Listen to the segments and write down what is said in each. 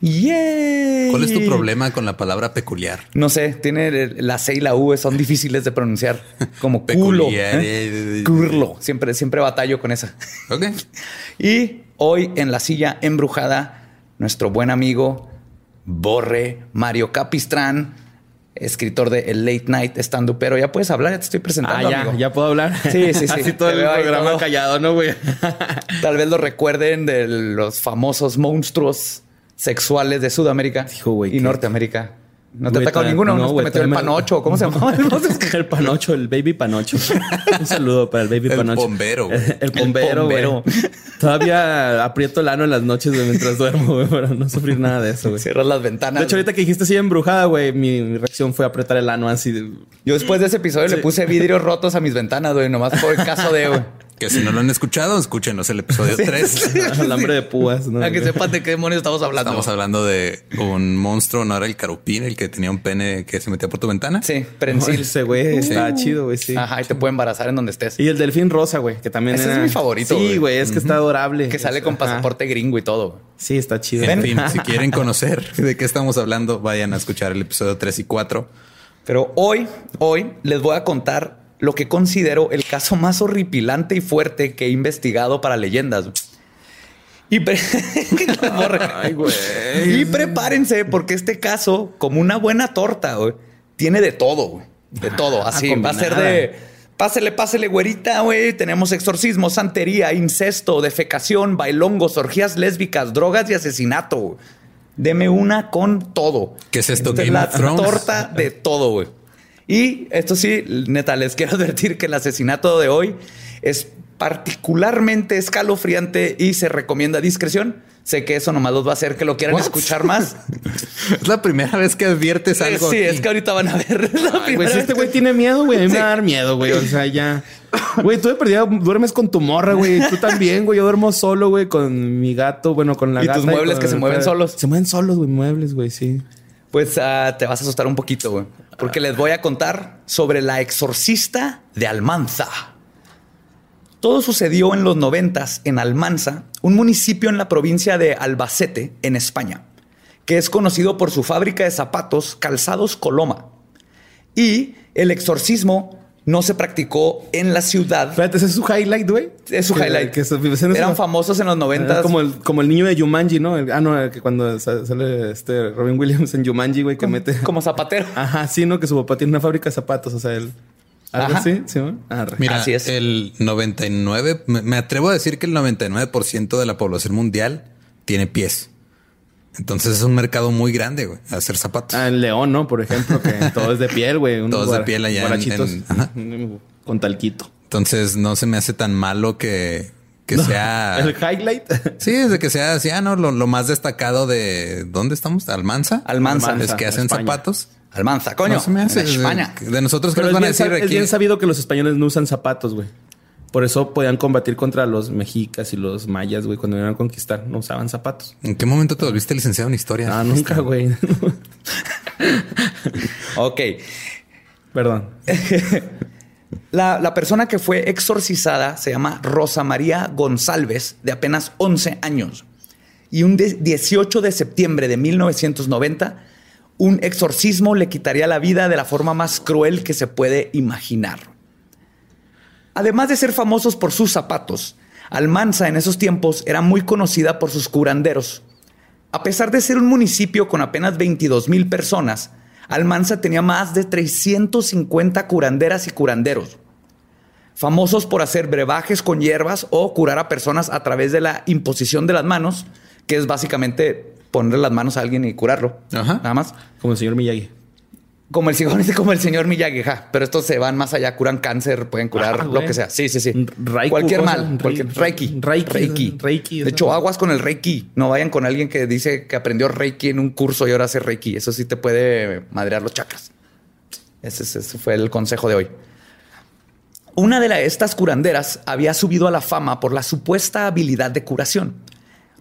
¡Yay! ¿Cuál es tu problema con la palabra peculiar? No sé, tiene la C y la U son difíciles de pronunciar, como culo. Peculiar, ¿eh? eh, Curlo. Siempre, siempre batallo con esa. Ok. Y hoy en la silla embrujada, nuestro buen amigo Borre Mario Capistrán, escritor de El Late Night Stand pero Ya puedes hablar, ya te estoy presentando. Ah, ya, amigo. ya puedo hablar. Sí, sí, sí. Así todo el programa todo. callado, ¿no, güey? Tal vez lo recuerden de los famosos monstruos sexuales de Sudamérica Hijo, y qué- Norteamérica. ¿No te ha atacado ninguno? ¿No, te güey, metió el panocho? ¿Cómo se llamaba? el panocho, el baby panocho. Un saludo para el baby El panocho. bombero, güey. El bombero, güey. bombero. Todavía aprieto el ano en las noches güey, mientras duermo, güey, para no sufrir nada de eso, güey. Cierras las ventanas. De hecho, ahorita que dijiste así embrujada, güey, mi, mi reacción fue apretar el ano así. de- Yo después de ese episodio le puse vidrios rotos a mis ventanas, güey, nomás por el caso de, güey. Que si no lo han escuchado, escúchenos el episodio 3. Alambre de púas, ¿no? A que sepan de qué demonios estamos hablando. Estamos hablando de un monstruo, no era el carupín, el que tenía un pene que se metía por tu ventana. Sí, prensil. ese güey está chido, güey, sí. Ajá, y te puede embarazar en donde estés. Y el delfín rosa, güey, que también Ese es mi favorito, güey. Sí, güey, es que está adorable. Que sale con ajá. pasaporte gringo y todo. Sí, está chido. En fin, si quieren conocer de qué estamos hablando, vayan a escuchar el episodio 3 y 4. Pero hoy, hoy les voy a contar lo que considero el caso más horripilante y fuerte que he investigado para leyendas. Y, pre- Ay, güey. y prepárense porque este caso, como una buena torta, güey, tiene de todo, güey. De todo. Así va a ser de pásele, pásele, güerita, güey. Tenemos exorcismo, santería, incesto, defecación, bailongos, orgías lésbicas, drogas y asesinato. güey. Deme una con todo. ¿Qué es esto, Esta Game la of Thrones? torta de todo, güey. Y esto sí, neta, les quiero advertir que el asesinato de hoy es particularmente escalofriante y se recomienda discreción. Sé que eso nomás los va a hacer que lo quieran What? escuchar más. Es la primera vez que adviertes algo. sí, aquí. es que ahorita van a ver la Ay, güey, vez este que- güey tiene miedo, güey, a mí me va a dar miedo, güey. O sea, ya. Güey, tú de perdida duermes con tu morra, güey. Tú también, güey. Yo duermo solo, güey, con mi gato, bueno, con la Y gata. tus muebles con- que se mueven solos. Se mueven solos, güey, muebles, güey, sí. Pues ah, te vas a asustar un poquito, güey. Porque les voy a contar sobre la exorcista de Almanza. Todo sucedió en los noventas en Almanza, un municipio en la provincia de Albacete, en España, que es conocido por su fábrica de zapatos calzados Coloma. Y el exorcismo no se practicó en la ciudad. Espérate, ese es su highlight, güey. Es su Que- highlight. Que se- escena Eran famosos en los Era noventas. como el, como el niño de Jumanji, ¿no? El- ah, no, el que cuando sa- sale este Robin Williams en Jumanji, güey, que mete. como zapatero. Ajá, sí, ¿no? Que su papá tiene una fábrica de zapatos, o sea, él. Algo Ajá. así, sí. Arre. Mira, Así es. el 99, me me atrevo a decir que el 99% de la población mundial tiene pies. Entonces es un mercado muy grande, güey, hacer zapatos. Ah, el león, ¿no? Por ejemplo, que todo es de piel, güey. Todo es de piel allá en- en- ajá. Con talquito. Entonces no se me hace tan malo que, que sea... El highlight. Sí, desde que sea así, ah, no, lo, lo más destacado de ¿dónde estamos? Almanza. Almanza. Es que hacen España. zapatos. Almanza, coño. No se me hace. en España. De nosotros, ¿qué Pero nos es van a decir sab- es aquí? bien sabido que los españoles no usan zapatos, güey. Por eso podían combatir contra los mexicas y los mayas, güey, cuando iban a conquistar. No usaban zapatos. ¿En qué momento te volviste licenciado en historia? Ah, nunca, güey. Ok. Perdón. La, la persona que fue exorcizada se llama Rosa María González, de apenas 11 años. y un de- 18 de septiembre de 1990, un exorcismo le quitaría la vida de la forma más cruel que se puede imaginar. Además de ser famosos por sus zapatos, Almanza en esos tiempos era muy conocida por sus curanderos. A pesar de ser un municipio con apenas 22 mil personas, Almanza tenía más de 350 curanderas y curanderos, famosos por hacer brebajes con hierbas o curar a personas a través de la imposición de las manos, que es básicamente ponerle las manos a alguien y curarlo. Ajá. Nada más. Como el señor Miyagi. Como el, como el señor Miyagi, ja. pero estos se van más allá, curan cáncer, pueden curar Ah, lo que sea. Sí, sí, sí. Raiku, cualquier mal, cualquier Reiki. Reiki, Reiki. Reiki, De hecho, aguas con el Reiki. No vayan con alguien que dice que aprendió Reiki en un curso y ahora hace Reiki. Eso sí te puede madrear los chakras. Ese, es- ese fue el consejo de hoy. Una de la- estas curanderas había subido a la fama por la supuesta habilidad de curación.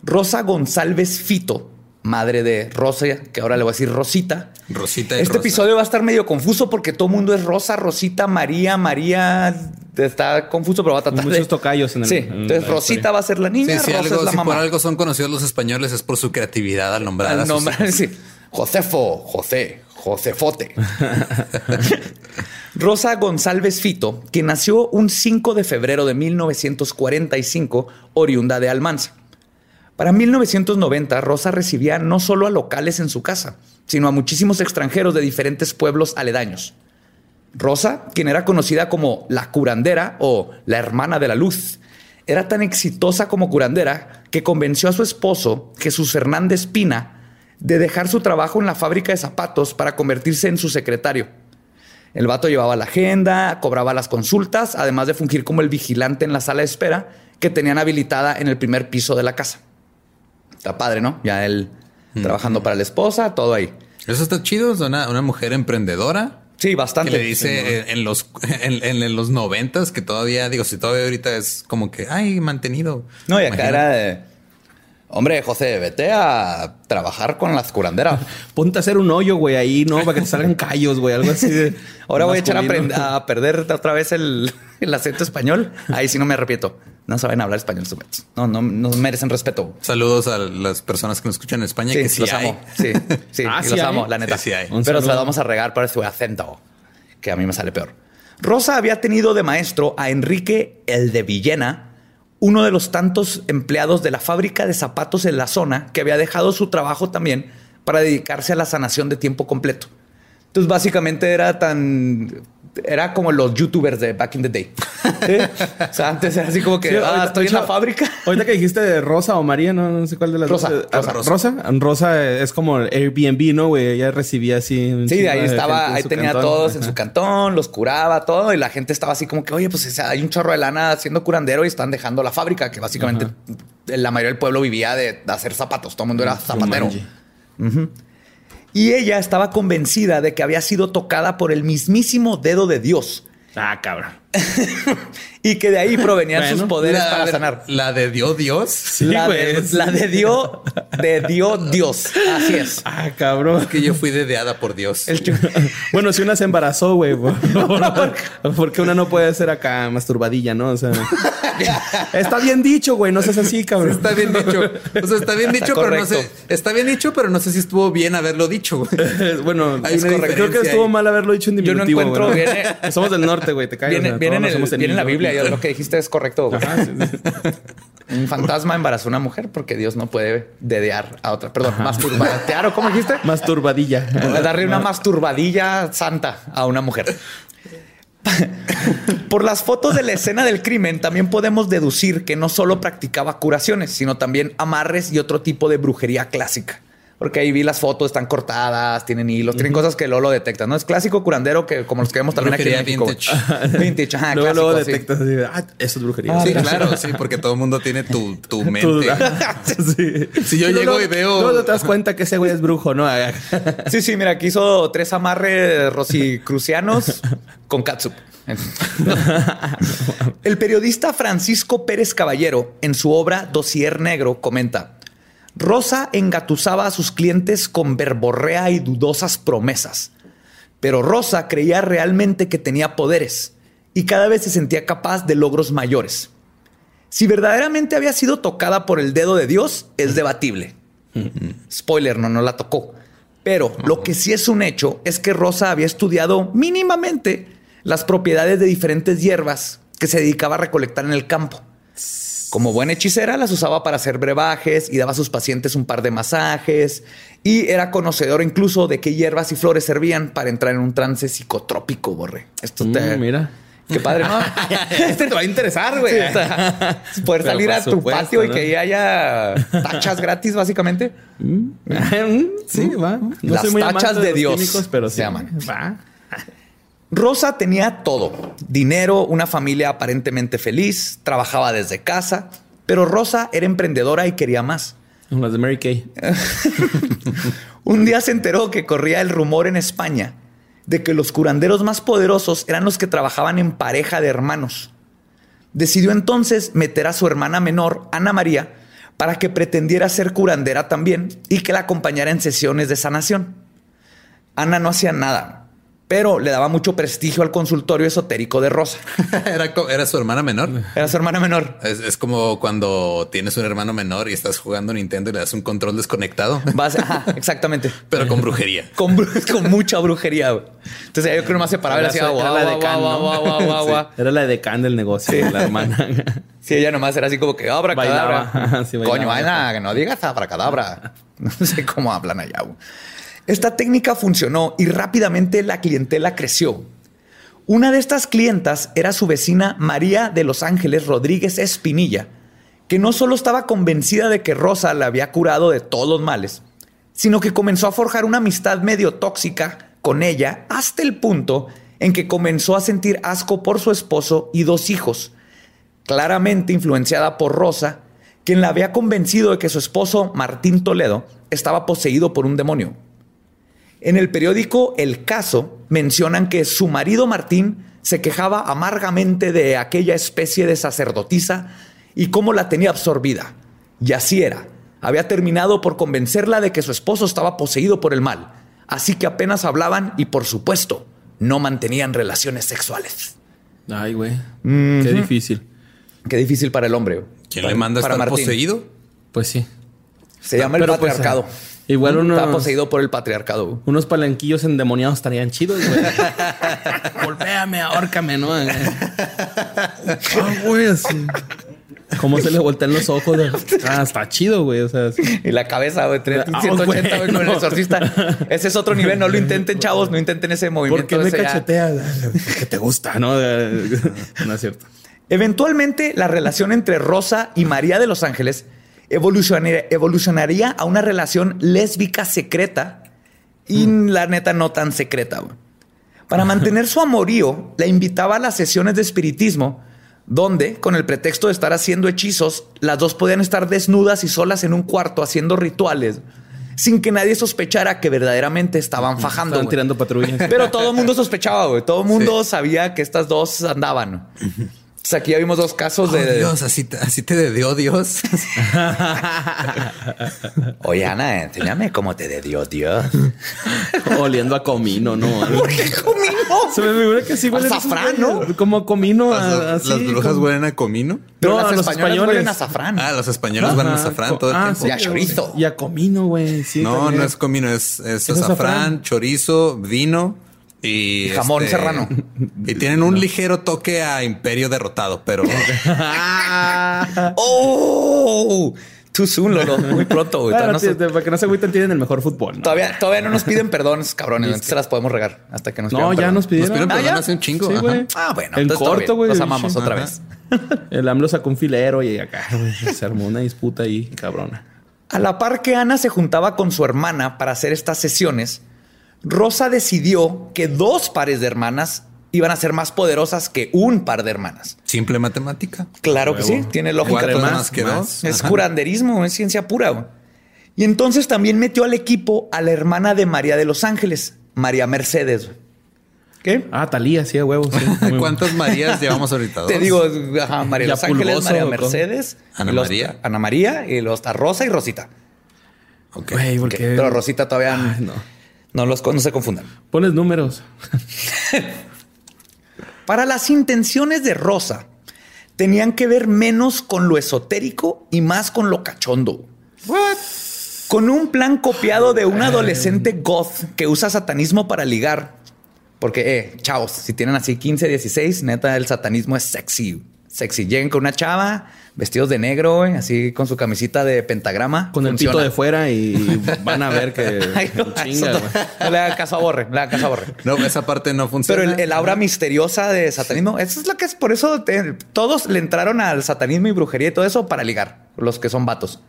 Rosa González Fito, madre de Rosa, que ahora le voy a decir Rosita, Rosita y este Rosa. episodio va a estar medio confuso porque todo el mundo es Rosa, Rosita, María, María. Está confuso, pero va a tratar Muchos de... tocayos en el- Sí, en entonces Rosita va a ser la Sí, niña, si, Rosa algo, es la si por algo son conocidos los españoles es por su creatividad al nombrar a Al sus nombre, hijos. sí. Josefo, José, Josefote. Rosa González Fito, que nació un 5 de febrero de 1945, oriunda de Almanza. Para 1990, Rosa recibía no solo a locales en su casa, sino a muchísimos extranjeros de diferentes pueblos aledaños. Rosa, quien era conocida como la curandera o la hermana de la luz, era tan exitosa como curandera que convenció a su esposo, Jesús Hernández Pina, de dejar su trabajo en la fábrica de zapatos para convertirse en su secretario. El vato llevaba la agenda, cobraba las consultas, además de fungir como el vigilante en la sala de espera que tenían habilitada en el primer piso de la casa. Está padre, ¿no? Ya él trabajando para la esposa, todo ahí. Eso está chido. Es una, una mujer emprendedora Sí, que bastante. le dice en, en los en, en- en los noventas que todavía digo si todavía ahorita es como que ay mantenido. No, y acá era de, hombre, José, vete a trabajar con las curanderas. Ponte a hacer un hoyo, güey, ahí, ¿no? Para que te salgan callos, güey. Algo así de... Ahora voy a echar a, a perder otra vez el, el acento español. Ahí sí no me arrepiento. No saben hablar español. No, no, no merecen respeto. Saludos a las personas que nos escuchan en España Sí, que sí los hay. amo. Sí, sí, Ah, sí los hay. amo, la neta. Sí, sí hay. Pero se la vamos a regar por su acento, que a mí me sale peor. Rosa había tenido de maestro a Enrique el de Villena, uno de los tantos empleados de la fábrica de zapatos en la zona que había dejado su trabajo también para dedicarse a la sanación de tiempo completo. Entonces, básicamente era tan. Era como los youtubers de back in the day. ¿Sí? O sea, antes era así como que Sí, ah, ahorita- estoy en la fábrica. Ahorita que dijiste de Rosa o María, no, no sé cuál de las Rosa, dos. Ah, Rosa. Rosa. Rosa es como Airbnb, ¿no, güey? Ella recibía así. un Sí, ahí estaba, ahí tenía cantón. todos en su cantón, los curaba, todo, y la gente estaba así como que, oye, pues hay un chorro de lana haciendo curandero y están dejando la fábrica, que básicamente la mayoría del pueblo vivía de, de hacer zapatos, todo el mundo era zapatero. Jumanji. Y ella estaba convencida de que había sido tocada por el mismísimo dedo de Dios Ah, cabrón. y que de ahí provenían Bueno, sus poderes La- para sanar. La de Dios Dios. Sí, la, de, la de Dios, de Dios, Dios. Así es. Ah, cabrón. Que yo fui dedeada por Dios. Bueno, si una se embarazó, güey, por- por- porque una no puede ser acá masturbadilla, ¿no? O sea, está bien dicho, güey, no seas así, cabrón. Está bien dicho. O sea, está bien Está dicho, pero no sé. Está bien dicho, pero no sé si estuvo bien haberlo dicho. güey. bueno, Hay es creo que estuvo ahí. mal haberlo dicho en Yo no diminutivo. encuentro, viene- Somos del norte, güey, te caes. Viene, viene en, todos el- somos viene en la. Biblia, yo lo que dijiste es correcto. güey. Ajá, sí, sí. Un fantasma embarazó a una mujer porque Dios no puede dedear a otra. Perdón, masturbatear o cómo dijiste? Masturbadilla. Darle una masturbadilla santa a una mujer. Por las fotos de la escena del crimen, también podemos deducir que no solo practicaba curaciones, sino también amarres y otro tipo de brujería clásica. Porque ahí vi las fotos, están cortadas, tienen hilos, tienen cosas que luego lo detectan. No es clásico curandero que como los que vemos también aquí en Brujería México. güey. Vintage, ajá, luego, clásico, detectas así, ah, eso es brujería. Sí, claro, sí, porque todo el mundo tiene tu, tu mente. sí. Si yo llego y veo- Luego te das cuenta que ese güey es brujo, ¿no? Sí, sí, mira, aquí hizo tres amarres rosicrucianos con catsup. El periodista Francisco Pérez Caballero, en su obra Dossier Negro, comenta: Rosa engatusaba a sus clientes con verborrea y dudosas promesas. Pero Rosa creía realmente que tenía poderes y cada vez se sentía capaz de logros mayores. Si verdaderamente había sido tocada por el dedo de Dios, es debatible. Spoiler, no, no la tocó. Pero lo que sí es un hecho es que Rosa había estudiado mínimamente las propiedades de diferentes hierbas que se dedicaba a recolectar en el campo. Como buena hechicera, las usaba para hacer brebajes y daba a sus pacientes un par de masajes. Y era conocedor incluso de qué hierbas y flores servían para entrar en un trance psicotrópico, borre. Esto te. Mm, mira. Qué padre, ¿no? Este te va a interesar, güey. Sí, o sea, poder Pero salir a tu supuesto, patio y que ahí haya tachas gratis, básicamente. sí, va. No Las soy muy tachas de Dios químicos, pero se llaman. Va. Rosa tenía todo. Dinero, una familia aparentemente feliz, trabajaba desde casa, pero Rosa era emprendedora y quería más. Las de Mary Kay. Un día se enteró que corría el rumor en España de que los curanderos más poderosos eran los que trabajaban en pareja de hermanos. Decidió entonces meter a su hermana menor, Ana María, para que pretendiera ser curandera también y que la acompañara en sesiones de sanación. Ana no hacía nada, pero le daba mucho prestigio al consultorio esotérico de Rosa. era, era su hermana menor. Era su hermana menor. Es, es como cuando tienes un hermano menor y estás jugando Nintendo y le das un control desconectado, Vas- ajá, exactamente. pero con brujería. Con, con mucha brujería. güey. Entonces yo creo que nomás se paraba y le hacía Era guau, la decán, guau, ¿no? Sí. Era la decán del negocio, la hermana. Sí, ella nomás era así como que abra cadabra. Sí. Coño, Ana, que no digas abracadabra. No sé cómo hablan allá. güey. Esta técnica funcionó y rápidamente la clientela creció. Una de estas clientas era su vecina María de Los Ángeles Rodríguez Espinilla, que no solo estaba convencida de que Rosa la había curado de todos los males, sino que comenzó a forjar una amistad medio tóxica con ella hasta el punto en que comenzó a sentir asco por su esposo y dos hijos, claramente influenciada por Rosa, quien la había convencido de que su esposo, Martín Toledo, estaba poseído por un demonio. En el periódico El Caso mencionan que su marido Martín se quejaba amargamente de aquella especie de sacerdotisa y cómo la tenía absorbida. Y así era. Había terminado por convencerla de que su esposo estaba poseído por el mal. Así que apenas hablaban y, por supuesto, no mantenían relaciones sexuales. Ay, güey. Qué difícil. Qué difícil para el hombre. ¿Quién Para- le manda a estar Martín. poseído? Pues sí. Se llama el pues, patriarcado. Igual uno- Está poseído por el patriarcado. güey. Unos palanquillos endemoniados estarían chidos, güey. Golpéame, ahórcame, ¿no? Ah, güey, así. ¿Cómo se le voltean los ojos? Ah, está chido, güey. O sea, sí. Y la cabeza, güey, tre- Ah, 180 güey, con el exorcista. Ese es otro nivel. No lo intenten, chavos. No intenten ese movimiento. ¿por qué me cacheteas? Que te gusta, ¿no? No es cierto. Eventualmente, la relación entre Rosa y María de los Ángeles evolucionaría, evolucionaría a una relación lésbica secreta y la neta no tan secreta. güey. Para mantener su amorío, la invitaba a las sesiones de espiritismo, donde, con el pretexto de estar haciendo hechizos, las dos podían estar desnudas y solas en un cuarto haciendo rituales, sin que nadie sospechara que verdaderamente estaban fajando. Estaban tirando patrullas. Pero todo el mundo sospechaba, güey. Todo el mundo sabía que estas dos andaban. O sea, aquí ya vimos dos casos Oh, de. Dios, así te, así te dio Dios. Oye, Ana, enséñame cómo te de Dios, Dios. Oliendo a comino, ¿no? ¿Qué comino? Se me figura que sí huele Azafrán, ¿no? Como comino. Las, a- así, las brujas como- huelen a comino. Pero No, las a los españolas españoles. huelen a azafrán. Ah, los españoles van a azafrán todo el ah, tiempo. Y a chorizo. Y a comino, güey. Sí, no, también. no es comino, es, es ¿Es azafrán, azafrán? chorizo, vino y, este, Y jamón serrano. Y tienen un ligero toque a imperio derrotado, pero ¡Oh! Too soon, Lolo. Muy pronto, güey. No, se- para que no se agüiten, tienen el mejor fútbol. ¿no? todavía, todavía no nos piden perdón, cabrones. Entonces se las podemos regar hasta que nos No, ya perdón. nos pidieron. nos pidieron Ah, perdón ¿ya? hace un chingo. Sí. Ah, bueno. En corto, güey. Los amamos otra vez. El AMLO sacó un filero y acá se armó una disputa ahí, cabrona. A la par que Ana se juntaba con su hermana para hacer estas sesiones, Rosa decidió que dos pares de hermanas iban a ser más poderosas que un par de hermanas. Simple matemática. Claro que sí, tiene lógica. Cuatro pues, más que dos. Es Ajá. curanderismo, es ciencia pura. güey. Y entonces también metió al equipo a la hermana de María de los Ángeles, María Mercedes. ¿Qué? Ah, Talía, sí, a huevos. sí. ¿Cuántas Marías llevamos ahorita? Te digo, ajá, María de los Ángeles, pulgoso, María. Mercedes, Ana los- María. Ana María y los está Rosa y Rosita. Ok. Güey, ¿por Ok, qué? Pero Rosita todavía Ay, no. No. los no se confundan. Pones números. Para las intenciones de Rosa, tenían que ver menos con lo esotérico y más con lo cachondo. Con un plan copiado de un adolescente goth que usa satanismo para ligar. Porque, eh, chavos, si tienen así 15, 16, neta, el satanismo es sexy. Sexy. Lleguen con una chava, vestidos de negro, güey, así con su camisita de pentagrama. Con el pito de fuera y van a ver que Ay, no, chinga, no- güey. no le hagan caso a Borre, no le hagan caso a Borre. No, esa parte no funciona. Pero el, el aura misteriosa de satanismo, eso es lo que es. Por eso te- todos le entraron al satanismo y brujería y todo eso para ligar, los que son vatos.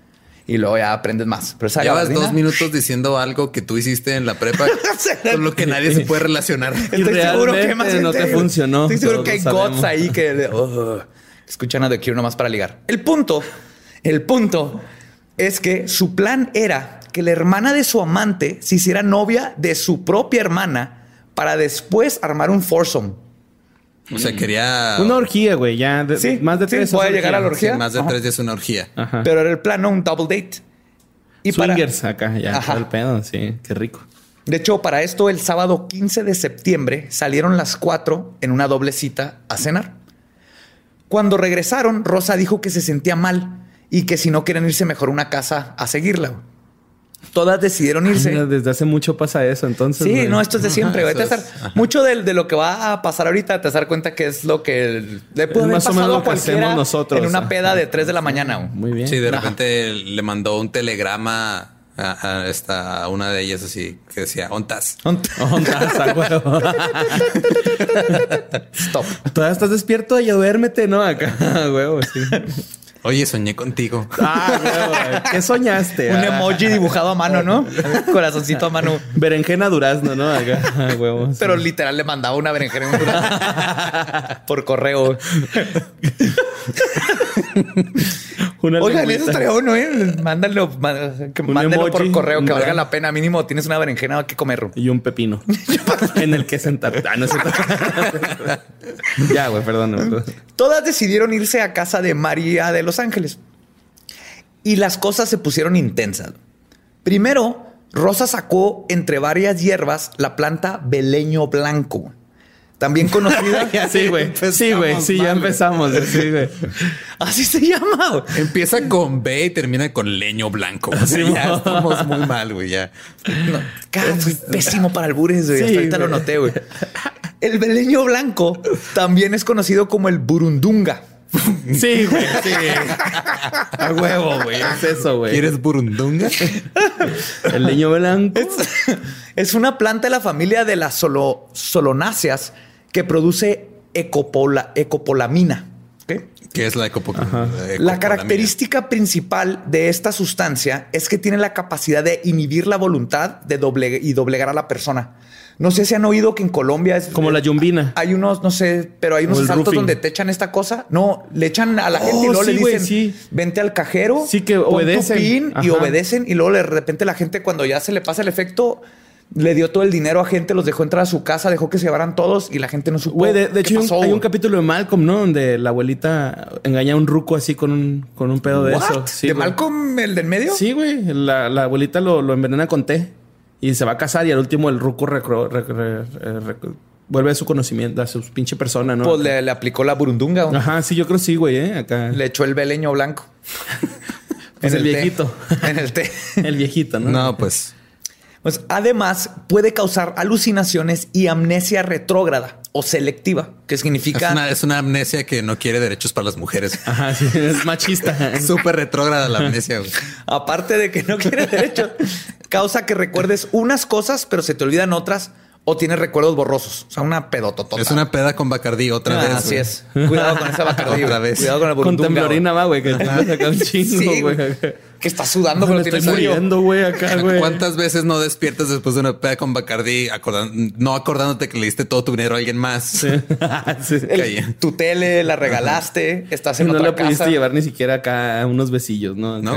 Y luego ya aprendes más. Pero esa Llevas gabardina- dos minutos diciendo algo que tú hiciste en la prepa con lo que nadie se puede relacionar. Estoy seguro que más no te funcionó, Estoy seguro que hay sabemos. ahí que oh, escuchan a The Cure nomás para ligar. El punto, el punto es que su plan era que la hermana de su amante se hiciera novia de su propia hermana para después armar un foursome. O sea, quería Una orgía, güey. Ya de- Sí, más de sí, tres. puede es llegar a la Sí, orgía. más de Ajá. tres días una orgía. Ajá. Pero era el plano, un double date. Y para, Swingers acá, ya. Ajá. todo el pedo, sí. Qué rico. de hecho, para esto, el sábado 15 de septiembre salieron las cuatro en una doble cita a cenar. Cuando regresaron, Rosa dijo que se sentía mal y que si no quieren irse mejor a una casa a seguirla. Todas decidieron irse. Desde hace mucho pasa eso, entonces. Sí, güey. no, esto es de siempre. es- a dar- mucho de, de lo que va a pasar ahorita te vas a dar cuenta que es lo que le puede Es haber más o menos a lo que cualquiera hacemos nosotros. en una peda de 3 de la mañana. güey. Muy bien. Sí, de Ajá. repente le mandó un telegrama a, a esta, a una de ellas así que decía, ontas. Ondas, a huevo. Stop. Todavía estás despierto y duérmete, ¿no? Acá, a huevo, sí. Oye, soñé contigo. Ah, huevo. ¿Qué soñaste? Un Ah, emoji dibujado a mano, ¿no? Corazoncito a mano. Berenjena durazno, ¿no? Acá, a huevo. sí. Pero literal le mandaba una berenjena un durazno. por correo. Una Oigan, lengüita. eso estaría bueno, ¿eh? Mándalo, má- que Un mándenlo por correo, que valga la pena. Mínimo tienes una berenjena que comer. Y un pepino. en el que sentar. Ah, no es ya, güey, perdón. perdón. Todas decidieron irse a casa de María de Los Ángeles. Y las cosas se pusieron intensas. Primero, Rosa sacó entre varias hierbas la planta beleño blanco, también conocida. Sí, güey. Sí, güey. Sí, ya empezamos. Sí, güey. Así se llama. Empieza con B y termina con leño blanco. O sea, ya estamos muy mal, güey. Ya. No, pésimo para albures, güey. Sí, Hasta ahorita lo güey. noté, güey. El beleño blanco también es conocido como el burundunga. Sí, güey. Sí. A huevo, güey. Es eso, güey. ¿Quieres burundunga? El leño blanco. Es una planta de la familia de las solo, solonáceas que produce ecopola- ecopolamina. ¿ok? ¿Qué es la ecopo- La ecopolamina? característica principal de esta sustancia es que tiene la capacidad de inhibir la voluntad de doble y doblegar a la persona. No sé si han oído que en Colombia es Como la yumbina. Hay unos, no sé, pero hay unos roofing. donde te echan esta cosa. No, le echan a la Oh, gente y luego le sí, dicen, sí. vente al cajero. Sí, que pon tu obedecen. pin y obedecen. Y luego de repente la gente, cuando ya se le pasa el efecto, le dio todo el dinero a gente, los dejó entrar a su casa, dejó que se llevaran todos y la gente no supo. Güey, de, de qué hecho, hay un- pasó, hay un, güey. capítulo de Malcolm, ¿no? Donde la abuelita engaña a un ruco así con un, con un pedo de What? eso. Sí, ¿De güey. Malcolm, el del medio? Sí, güey. La, la abuelita lo, lo envenena con té y se va a casar y al último el ruco recro- rec- re- re- rec- vuelve a su conocimiento, a su pinche persona, ¿no? Pues le, le aplicó la burundunga. güey. Ajá, sí, yo creo que sí, güey, ¿eh? Acá. Le echó el beleño blanco. Pues el té. viejito. En el té. El viejito, ¿no? No, pues Pues además puede causar alucinaciones y amnesia retrógrada o selectiva, que es significa una, es una amnesia que no quiere derechos para las mujeres. Ajá, sí, es machista. Súper retrógrada la amnesia. güey. aparte de que no quiere derechos, causa que recuerdes unas cosas, pero se te olvidan otras o tienes recuerdos borrosos. O sea, una pedototota. Es una peda con Bacardí otra Ah, vez. así es. Cuidado con esa Bacardí. Otra vez. Cuidado con la Con temblorina va, güey, que te vas a sacar un chingo, Sí, güey. Que está sudando, Me pero estoy tiene frío. muriendo, güey, acá, güey. ¿Cuántas veces no despiertas después de una peda con Bacardí acordan- no acordándote que le diste todo tu dinero a alguien más? Sí. Sí. El- Caía. tu tele la regalaste, estás en no otra le pudiste casa. llevar ni siquiera acá unos besillos, ¿no? ¿No?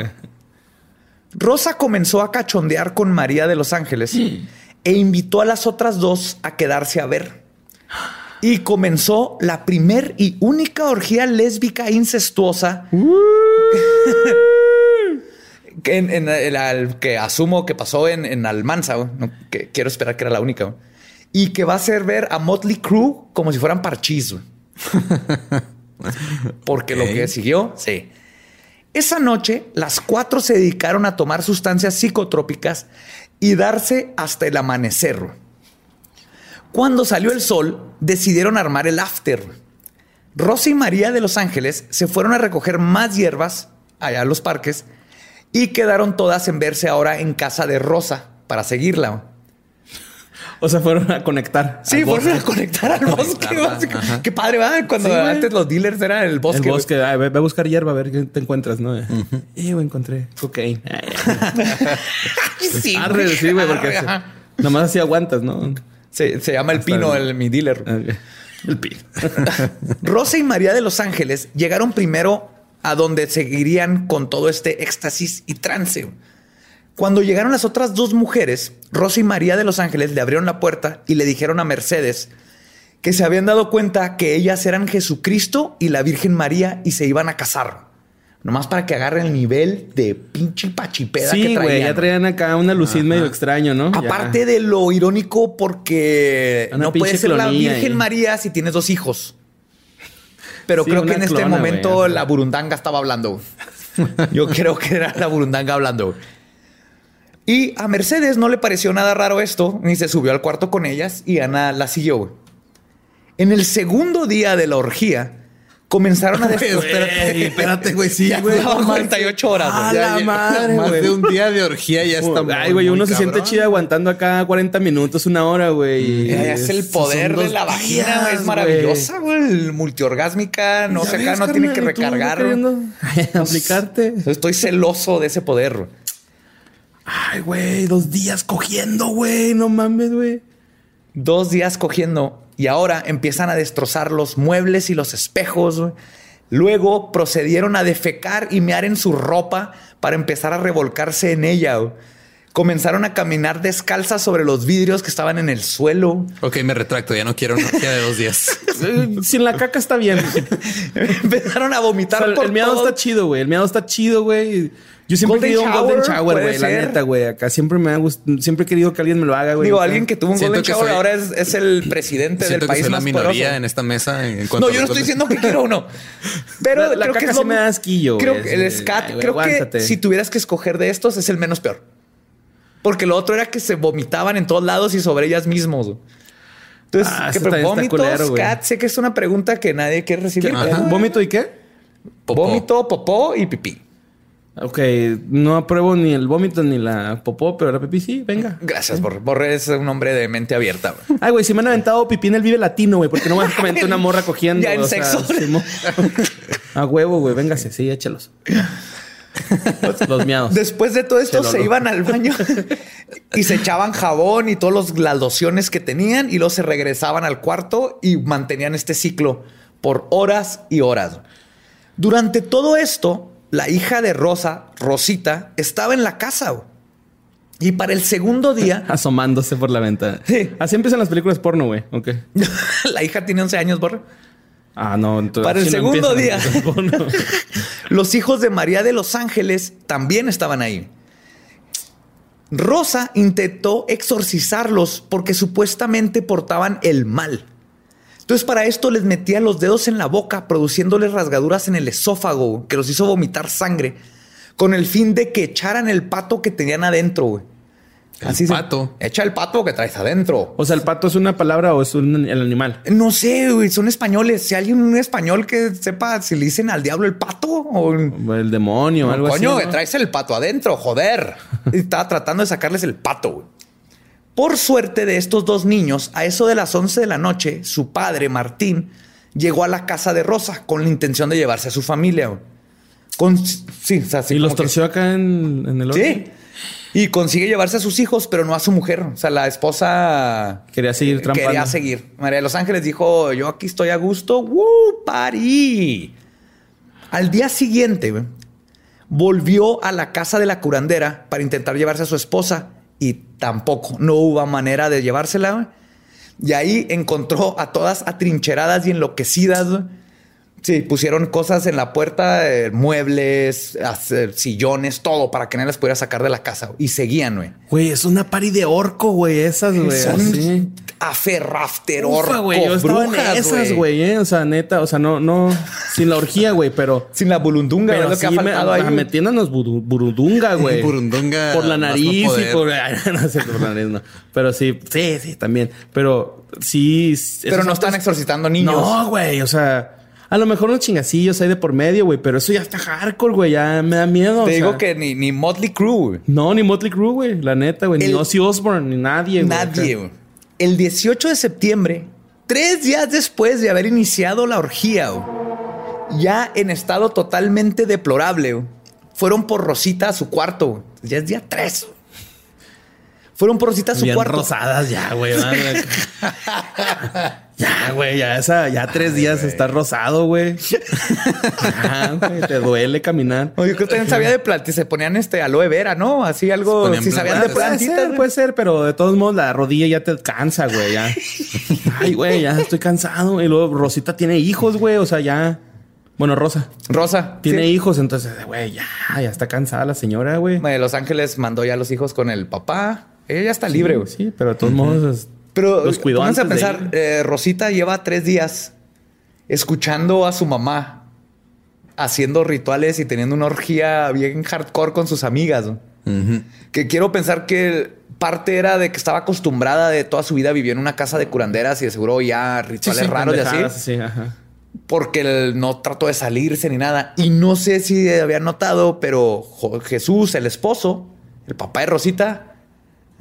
Rosa comenzó a cachondear con María de Los Ángeles e invitó a las otras dos a quedarse a ver. Y comenzó la primer y única orgía lésbica incestuosa que, en- en el- al- que asumo que pasó en, Almanza, que quiero esperar que era la única. Y que va a hacer ver a Motley Crue como si fueran parchís. Porque lo que siguió, sí. Esa noche, las cuatro se dedicaron a tomar sustancias psicotrópicas y darse hasta el amanecer. Cuando salió el sol, decidieron armar el after. Rosa y María de Los Ángeles se fueron a recoger más hierbas allá a los parques y quedaron todas en verse ahora en casa de Rosa para seguirla. O sea, fueron a conectar. Sí, fueron bosque. a conectar al bosque. Ajá. Qué padre, ¿va? Cuando Sí, antes los dealers eran el bosque. El bosque. Ay, ve, ve a buscar hierba a ver qué te encuentras, ¿no? Eh, güey, encontré cocaína. Sí, Arre, sí, güey, porque se- nomás así aguantas, ¿no? se, se llama el pino, el- mi dealer. El pi. Rosa y María de Los Ángeles llegaron primero a donde seguirían con todo este éxtasis y trance. Cuando llegaron las otras dos mujeres, Rosa y María de Los Ángeles le abrieron la puerta y le dijeron a Mercedes que se habían dado cuenta que ellas eran Jesucristo y la Virgen María y se iban a casar. Nomás para que agarren el nivel de pinche pachipeda que Sí, traían. güey, ya traían acá una lucín medio extraño, ¿no? Ya. Aparte de lo irónico, porque Una no puede ser la Virgen ahí. María si tienes dos hijos. Pero Sí, creo que en este momento la burundanga estaba hablando. Yo creo que era la burundanga hablando. Güey. Y a Mercedes no le pareció nada raro esto, ni se subió al cuarto con ellas y Ana la siguió. güey. En el segundo día de la orgía, comenzaron a Güey, destruir. espérate, espérate, güey. Sí, güey. llevaban 48 horas. güey. A Ya- la ya- madre, Más güey. de un día de orgía ya está Ay, güey, uno se siente chido aguantando acá 40 minutos, una hora, güey. es el poder de la vagina, días, güey. Es maravillosa, güey. Multiorgásmica. No sé, acá no tiene que recargar. queriendo aplicarte. Estoy celoso de ese poder. Ay, güey, dos días cogiendo, güey. No mames, güey. Dos días cogiendo y ahora empiezan a destrozar los muebles y los espejos. güey. Luego procedieron a defecar y mear en su ropa para empezar a revolcarse en ella. güey. Comenzaron a caminar descalzas sobre los vidrios que estaban en el suelo. Ok, me retracto. Ya no quiero una de dos días. Eh, Sin la caca está bien. Empezaron a O vomitar sea, el, por el miado todo. está chido, güey. El miado está chido, güey. Yo siempre Golden he querido un golden shower, güey. La neta, güey. Acá siempre me ha gustado. Siempre he querido que alguien me lo haga, güey. Digo, alguien que tuvo un Siento Golden que Shower soy- ahora es, es el presidente del Siento que país soy la más minoría poderoso. en esta mesa. en No, yo no estoy diciendo que quiero uno. Pero La- la creo que es lo- me da asquillo, Creo que el scat, ay, creo aguántate. que si tuvieras que escoger de estos es el menos peor. Porque lo otro era que se vomitaban en todos lados y sobre ellas mismos. Entonces, Ah, ¿qué eso también está vómitos, culero, güey. scat? Sé que es una pregunta que nadie quiere recibir. ¿Vómito y qué? Popó. Vómito, popó y pipí. Ok, no apruebo ni el vómito ni la popó, pero la pipí sí, venga. Gracias, Borre. Borre es un hombre de mente abierta. Ay, güey, si me han aventado pipí en el Vive Latino, güey, porque no me comenté una morra cogiendo. Ya en o sea, sexo. A huevo, güey, véngase, sí, échalos. Los miados. Después de todo esto, Se iban al baño y se echaban jabón y todas las lociones que tenían y luego se regresaban al cuarto y mantenían este ciclo por horas y horas. Durante todo esto, la hija de Rosa, Rosita, estaba en la casa. güey. Y para el segundo día, Asomándose por la ventana. Sí. Así empiezan las películas porno, güey. Ok. la hija tiene 11 años, borra. Ah, no. entonces Para el segundo día. Los hijos de María de los Ángeles también estaban ahí. Rosa intentó exorcizarlos porque supuestamente portaban el mal. Entonces para esto les metía los dedos en la boca, produciéndoles rasgaduras en el esófago, que los hizo vomitar sangre, con el fin de que echaran el pato que tenían adentro. güey. El se- pato. Echa el pato que traes adentro. O sea, ¿el pato es una palabra o es un, el animal? No sé, güey, son españoles. Si hay un español que sepa si le dicen al diablo el pato o O el demonio o algo Coño, así. ¿no? traes el pato adentro, joder. Y Estaba tratando de sacarles el pato, güey. Por suerte de estos dos niños, a eso de las 11 de la noche, su padre, Martín, llegó a la casa de Rosa con la intención de llevarse a su familia. Con, sí, o sea, Y los que- torció acá en, en el Sí. Y consigue llevarse a sus hijos, pero no a su mujer. O sea, la esposa Quería seguir trampando. quería seguir. María de los Ángeles dijo, yo aquí estoy a gusto. ¡Woo! ¡Parí! Al día siguiente, volvió a la casa de la curandera para intentar llevarse a su esposa y tampoco, no hubo manera de llevársela. Y ahí encontró a todas atrincheradas y enloquecidas. Sí, pusieron cosas en la puerta, eh, muebles, hacer sillones, todo para que nadie las pudiera sacar de la casa. Y seguían, güey. Güey, es una pari de orco, güey, esas, güey. Son así. Aferrafter, Ufa, güey. Yo estaba en brujas, esas, güey, eh. O sea, neta, o sea, no, no, sin la orgía, güey, pero. Sin la bulundunga, Pero es lo que ha sí me, ahí. metiéndonos buru- burundunga, güey. Burundunga Por la no nariz y por. no la nariz, no. Pero sí, sí, sí, también. Pero sí. Pero no están exorcitando niños. No, güey, o sea. A lo mejor unos chingacillos hay de por medio, güey, pero eso ya está hardcore, güey, ya me da miedo. Te o digo sea. que ni, ni Motley Crue, güey. No, ni Motley Crue, güey, la neta, güey, ni Ozzy Osbourne, ni nadie, güey. Nadie, güey. El 18 de septiembre, tres días después de haber iniciado la orgía, güey, ya en estado totalmente deplorable, güey, fueron por Rosita a su cuarto. güey. Ya es día 3. Fueron por Rosita a su Bien cuarto. rosadas ya, güey. ya, güey, ya esa, ya tres días está rosado, güey. Ya, güey, te duele caminar. Creo que también sabía de plantitas. Se ponían este aloe vera, ¿no? Así algo. Si sabían de plantas. Puede plantitas. ser, puede ser, pero de todos modos la rodilla ya te cansa, güey. Ya. Ay, güey, ya estoy cansado. Y luego Rosita tiene hijos, güey. O sea, ya. Bueno, Rosa Rosa. tiene sí. hijos, entonces, güey, ya, ya está cansada la señora, güey. De Los Ángeles mandó ya a los hijos con el papá. Ella ya está libre, güey. Sí, pero de todos modos. Pero Los cuidó a antes de pensar, eh, Rosita lleva tres días escuchando a su mamá haciendo rituales y teniendo una orgía bien hardcore con sus amigas. ¿no? Que quiero pensar que parte era de que estaba acostumbrada de toda su vida vivió en una casa de curanderas y de seguro ya rituales raros y así. sí, ajá. Porque él no trató de salirse ni nada. Y no sé si habían notado, pero Jesús, el esposo, el papá de Rosita,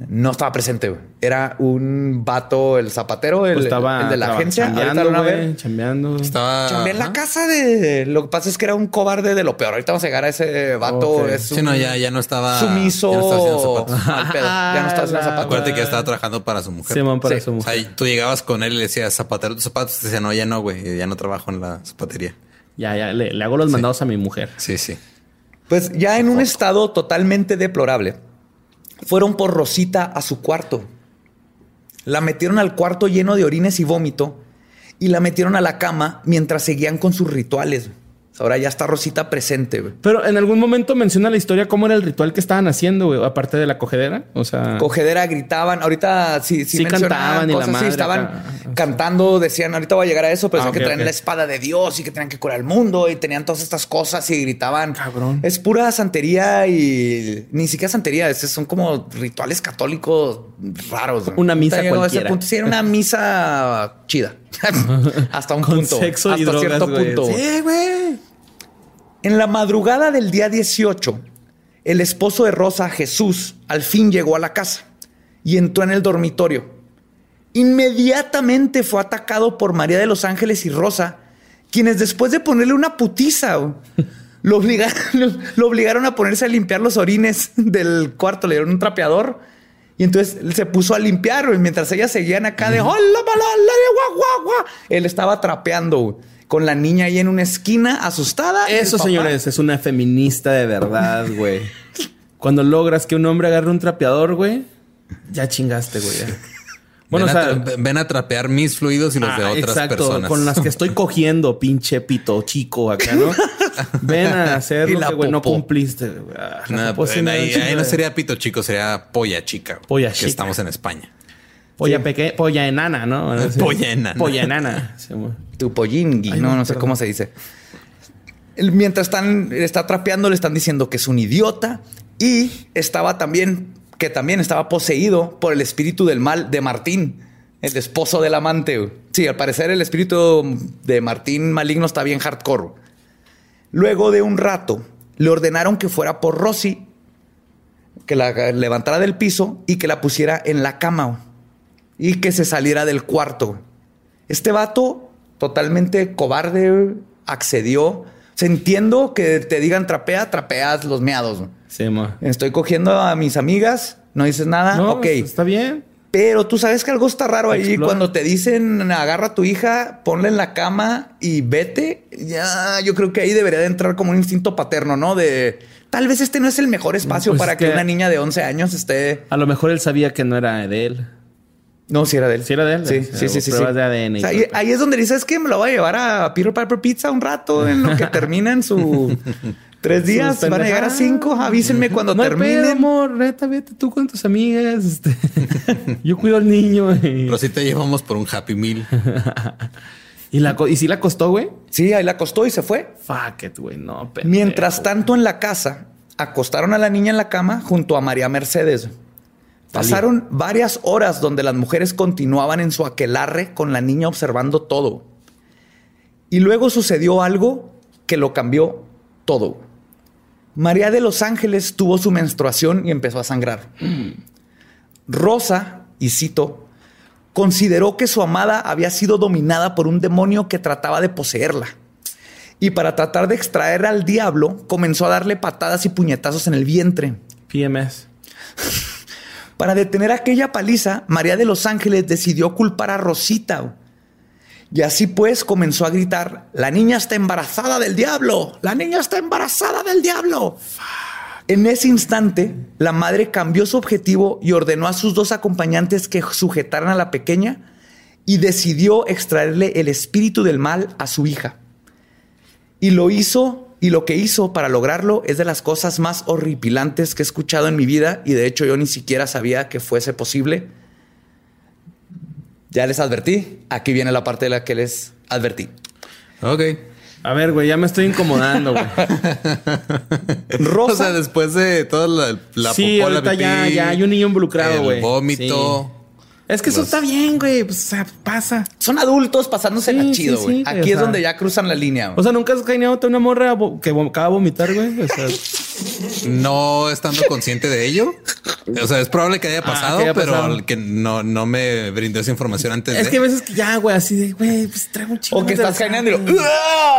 no estaba presente. güey. Era un vato, el zapatero, el, Pues estaba el de la agencia. Ahorita chambeando, chambeando. Estaba. Chambeé en la casa de... Lo que pasa es que era un cobarde de lo peor. Ahorita vamos a llegar a ese vato. Es Sí, un no, ya, ya no estaba. Sumiso. Ya no estaba haciendo zapatos. Pedo. Ya no estaba haciendo Ah, zapatos. Acuérdate que estaba trabajando para su mujer. Simón para Sí. su O mujer. sea, tú llegabas con él y le decías zapatero tus zapatos. Te decía, no, ya no, güey. Ya no trabajo en la zapatería. Ya, ya, le, le hago los mandados a mi mujer. Sí, sí. Pues ya en un estado totalmente deplorable, fueron por Rosita a su cuarto. La metieron al cuarto lleno de orines y vómito y la metieron a la cama mientras seguían con sus rituales. Ahora ya está Rosita presente. güey. Pero en algún momento menciona la historia cómo era el ritual que estaban haciendo, güey, aparte de la cogedera. O sea, Cogedera, gritaban. Ahorita sí, sí, Sí cantaban y la sí, estaban acá. cantando, decían, ahorita voy a llegar a eso, pero Ah, que ok. la espada de Dios y que tenían que curar el mundo y tenían todas estas cosas y gritaban. Cabrón. Es pura santería y ni siquiera santería, es- son como rituales católicos raros. güey. Una misa Ahorita llegó a ese cualquiera. punto. Sí, era una misa chida. Hasta un con punto. sexo hasta y drogas, cierto punto. Sí, güey. En la madrugada del día 18, el esposo de Rosa, Jesús, al fin llegó a la casa y entró en el dormitorio. Inmediatamente fue atacado por María de los Ángeles y Rosa, quienes después de ponerle una putiza, lo obligaron, lo obligaron a ponerse a limpiar los orines del cuarto, le dieron un trapeador y entonces él se puso a limpiar güey, mientras ellas seguían acá de hola, mala, la, guau, guau, guau". Él estaba trapeando güey, con la niña ahí en una esquina asustada. Eso, papá- señores, es una feminista de verdad, güey. Cuando logras que un hombre agarre un trapeador, güey, ya chingaste, güey. ya. Bueno, o ven, a sea, tra- ven a trapear mis fluidos y los de ah, otras exacto, personas. con las que estoy cogiendo, pinche pito chico acá, ¿no? Ven a hacer Y lo la que, güey, no cumpliste. güey. Ah, No, pues, ahí, no sería pito chico, sería polla chica. güey, Polla que chica. estamos en España. Polla pequeña, polla enana, ¿no? Polla enana. Polla enana. Sí. Tu pollingui, Ay, no, no, no sé cómo se dice. Mientras están, está trapeando, le están diciendo que es un idiota y estaba también, que también estaba poseído por el espíritu del mal de Martín, el esposo del amante. Sí, al parecer el espíritu de Martín maligno está bien hardcore. Luego de un rato, le ordenaron que fuera por Rosy, que la levantara del piso y que la pusiera en la cama y que se saliera del cuarto. Este vato, totalmente cobarde, accedió. O sea, entiendo que te digan trapea, trapeas los meados. Sí, ma. Estoy cogiendo a mis amigas, no dices nada, No, ok. Está bien. Pero tú sabes que algo está raro ahí. Explora. Cuando te dicen agarra a tu hija, ponla en la cama y vete, ya yo creo que ahí debería de entrar como un instinto paterno, ¿no? De tal vez este no es el mejor espacio pues para es que, que- una niña de 11 años esté. A lo mejor él sabía que no era de él. No, si era de él. Sí era de él. Sí, sea, sí, sí, sí. sí. de ADN O sea, ahí, es donde dices que me lo voy a llevar a Peter Piper Pizza un rato en lo que termina en su Tres días, van a llegar a cinco. Avísenme cuando no hay terminen. pedo, amor. Neta, vete tú con tus amigas. este. Yo cuido al niño. Y, Rosita llevamos por un Happy Meal. y, la, y sí la costó, güey. Sí, ahí la acostó y se fue. Fuck it, güey. No, pendejo. Mientras tanto, en la casa, acostaron a la niña en la cama junto a María Mercedes. Pasaron varias horas donde las mujeres continuaban en su aquelarre con la niña observando todo. Y luego sucedió algo que lo cambió todo. María de los Ángeles tuvo su menstruación y empezó a sangrar. Rosa, y cito, consideró que su amada había sido dominada por un demonio que trataba de poseerla. Y para tratar de extraer al diablo, comenzó a darle patadas y puñetazos en el vientre. PMS. Para detener aquella paliza, María de los Ángeles decidió culpar a Rosita. Y así pues comenzó a gritar, la niña está embarazada del diablo, la niña está embarazada del diablo. En ese instante, la madre cambió su objetivo y ordenó a sus dos acompañantes que sujetaran a la pequeña y decidió extraerle el espíritu del mal a su hija. Y lo hizo, y lo que hizo para lograrlo es de las cosas más horripilantes que he escuchado en mi vida, y de hecho yo ni siquiera sabía que fuese posible. Ya les advertí, aquí viene la parte de la que les advertí. Ok. A ver, güey, ya me estoy incomodando, güey. Rosa, O sea, después de toda la, la sí, ahorita ya, pipí, ya hay un niño involucrado, güey. vómito. Sí. Es que eso está bien, güey. Pues, o sea, pasa. son adultos pasándose la Sí, chido, güey. sí, aquí o es sea. donde ya cruzan la línea. güey. O sea, nunca has caído a una morra que acaba de vomitar, güey. O sea, No estando consciente de ello. O sea, es probable que haya pasado, Ah, que haya pero pasado. que no, no me brindó esa información antes es de. que a veces que ya, güey, así de, güey, pues traigo un chingo. o que estás caminando y lo...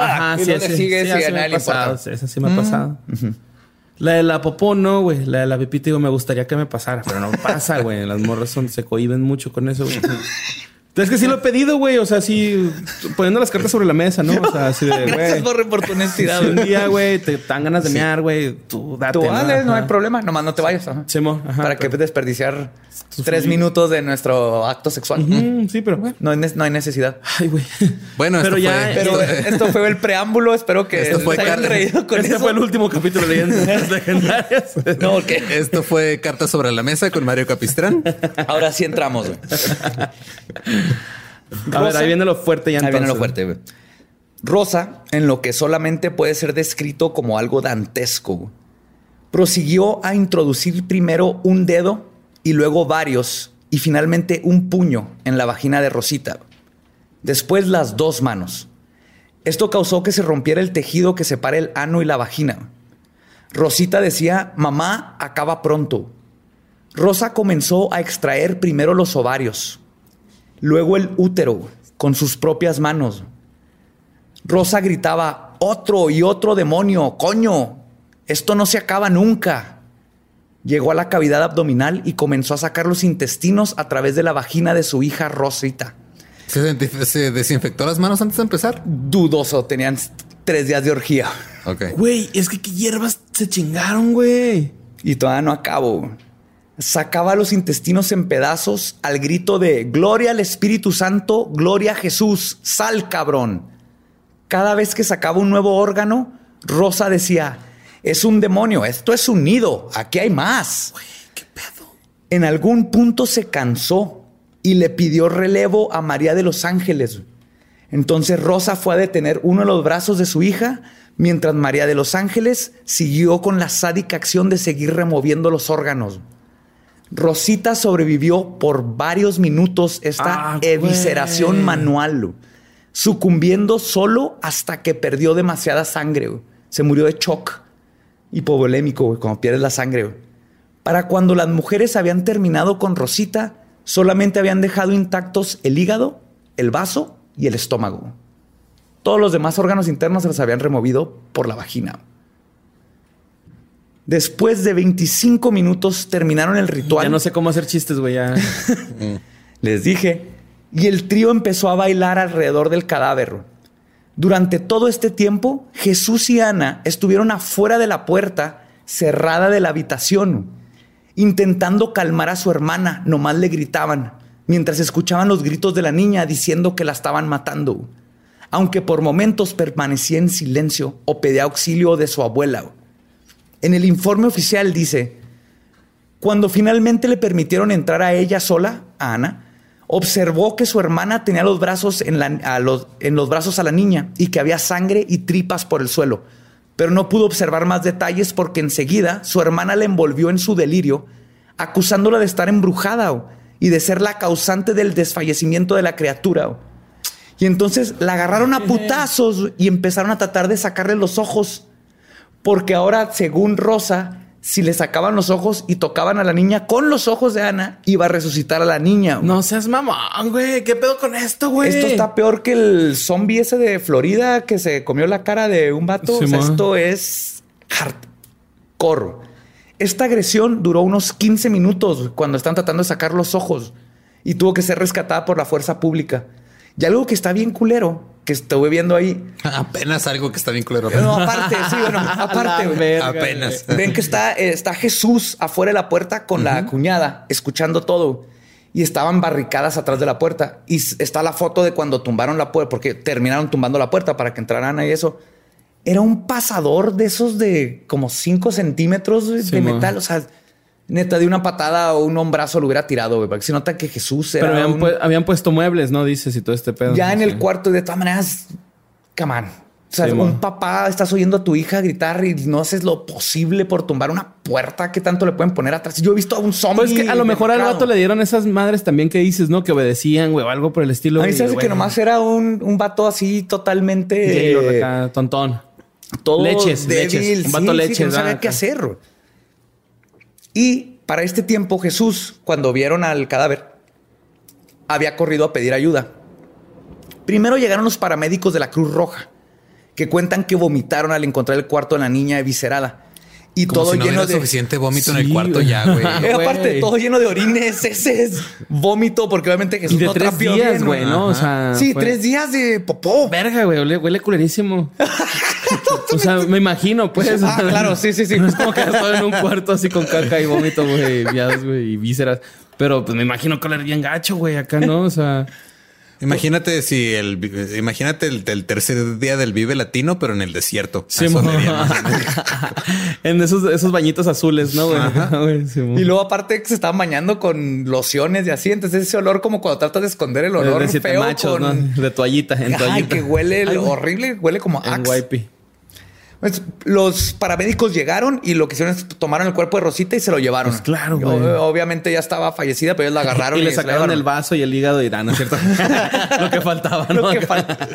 Ajá, y sí, luego sí, sigue sí, me ha le pasado. sí, Esa sí me ha pasado. La de la popó, no, güey. La de la pipí, te digo, me gustaría que me pasara, pero no pasa, güey. Las morras son, se cohiben mucho con eso, güey. Es que sí lo he pedido, güey. O sea, sí, poniendo las cartas sobre la mesa, ¿no? O sea, así de, Gracias güey. por, por tu honestidad. Si un güey. día, güey, te dan ganas de mear, güey, tú date. Tú dale, no hay problema. Nomás no te vayas. ajá. Simón, ajá. Para que desperdiciar tres minutos de nuestro acto sexual. Sí, pero bueno. No, hay no hay necesidad. Ay, güey. Bueno, pero esto ya. fue- Pero esto, fue el preámbulo. Espero que Esto fue se hayan reído con este eso. fue el último capítulo de leyendas legendarias. No, porque Esto fue Cartas sobre la Mesa con Mario Capistrán. ahora sí entramos. güey. A ver, Rosa- ahí viene lo fuerte ya Ahí viene lo fuerte. güey. Rosa, en lo que solamente puede ser descrito como algo dantesco, güey, prosiguió a introducir primero un dedo y luego varios y finalmente un puño en la vagina de Rosita. Después las dos manos. Esto causó que se rompiera el tejido que separa el ano y la vagina. Rosita decía, mamá, acaba pronto. Rosa comenzó a extraer primero los ovarios, luego el útero con sus propias manos. Rosa gritaba, otro y otro demonio, coño, esto no se acaba nunca. Llegó a la cavidad abdominal y comenzó a sacar los intestinos a través de la vagina de su hija Rosita. ¿Se, desinfectó las manos antes de empezar? Dudoso, tenían tres días de orgía. Ok. Güey, es que qué hierbas se chingaron, güey. Y todavía no acabo. Sacaba los intestinos en pedazos al grito de Gloria al Espíritu Santo, Gloria a Jesús, sal cabrón. Cada vez que sacaba un nuevo órgano, Rosa decía, es un demonio, esto es un nido, aquí hay más. ¿Qué pedo? En algún punto se cansó y le pidió relevo a María de los Ángeles. Entonces Rosa fue a detener uno de los brazos de su hija, mientras María de los Ángeles siguió con la sádica acción de seguir removiendo los órganos. Rosita sobrevivió por varios minutos esta Ah, evisceración güey. manual, sucumbiendo solo hasta que perdió demasiada sangre. güey. Se murió de shock hipovolémico, cuando pierdes la sangre. Para cuando las mujeres habían terminado con Rosita, solamente habían dejado intactos el hígado, el vaso y el estómago. Todos los demás órganos internos se los habían removido por la vagina. Después de 25 minutos terminaron el ritual. Ya no sé cómo hacer chistes, güey. Ya. Les dije. Y el trío empezó a bailar alrededor del cadáver. Durante todo este tiempo, Jesús y Ana estuvieron afuera de la puerta cerrada de la habitación, intentando calmar a su hermana. Nomás le gritaban, mientras escuchaban los gritos de la niña diciendo que la estaban matando. aunque por momentos permanecía en silencio o pedía auxilio de su abuela. En el informe oficial dice, cuando finalmente le permitieron entrar a ella sola, a Ana, observó que su hermana tenía los brazos en, la- a los, en los brazos a la niña y que había sangre y tripas por el suelo. Pero no pudo observar más detalles porque enseguida su hermana la envolvió en su delirio, acusándola de estar embrujada y de ser la causante del desfallecimiento de la criatura. Y entonces la agarraron a putazos y empezaron a tratar de sacarle los ojos. Porque ahora, según Rosa, si le sacaban los ojos y tocaban a la niña con los ojos de Ana, iba a resucitar a la niña. No seas mamón, güey. ¿Qué pedo con esto, güey? Esto está peor que el zombie ese de Florida que se comió la cara de un vato. Sí, O sea, ma. esto es hardcore. Esta agresión duró unos 15 minutos cuando están tratando de sacar los ojos y tuvo que ser rescatada por la fuerza pública. Y algo que está bien culero, que estuve viendo ahí. Apenas algo que está bien culero. No, aparte, sí, bueno, aparte. Verga, Apenas. Ven que está, eh, está Jesús afuera de la puerta con la cuñada, escuchando todo. Y estaban barricadas atrás de la puerta. Y está la foto de cuando tumbaron la puerta, porque terminaron tumbando la puerta para que entraran ahí eso. Era un pasador de esos de como 5 centímetros Sí, de metal. O sea, neta, de una patada o un hombrazo lo hubiera tirado, güey. Porque se nota que Jesús era Pero habían, un- pu- habían puesto muebles, ¿no? Dices y todo este pedo. ya en Sí. el cuarto, de todas maneras, come on. O sea, Sí, un papá, estás oyendo a tu hija gritar y no haces lo posible por tumbar una puerta. ¿Qué tanto le pueden poner atrás? Yo he visto a un zombie. Pues es que a lo mejor al vato le dieron esas madres también que dices, ¿no? Que obedecían, güey, o algo por el estilo. A mí se hace que nomás era un, un vato así totalmente Gaylord eh, acá, tontón. todo Leches, débil, leches. Un vato sí, sí, leches, no sabía ¿verdad? qué hacer. Y para este tiempo Jesús, cuando vieron al cadáver, había corrido a pedir ayuda. Primero llegaron los paramédicos de la Cruz Roja, que cuentan que vomitaron al encontrar el cuarto de la niña eviscerada. Y Como todo si no lleno de... suficiente vómito en el cuarto ya, güey. Eh, aparte, todo lleno de orines, ese es vómito, porque obviamente Jesús Y de no tres días, güey, ¿no? O sea. Sí, fue- tres días de popó. Verga, güey, huele, huele culerísimo. o sea, me imagino, pues. Ah, claro, sí, sí, sí. No es como que estoy en un cuarto así con caca y vómito, güey, y vísceras. Pero pues me imagino que oler bien gacho, güey, acá, ¿no? O sea, Imagínate si el imagínate el, el tercer día del Vive Latino, pero en el desierto. sí, en esos, esos bañitos azules, ¿no, güey? Güey, sí, mo. Y luego aparte que se estaban bañando con lociones y así, entonces ese olor como cuando tratas de esconder el olor de siete feo machos, con... ¿no? De toallita, en Ay, toallita. que huele el- Ay, horrible, huele como En axe. wipey. Pues, los paramédicos llegaron y lo que hicieron es tomaron el cuerpo de Rosita y se lo llevaron. Pues claro, Y, güey. ob- Obviamente ya estaba fallecida, pero ellos la agarraron Y le se la sacaron llevaron. el vaso y el hígado y ¿no es cierto? Lo que faltaba, ¿no? Lo que falta.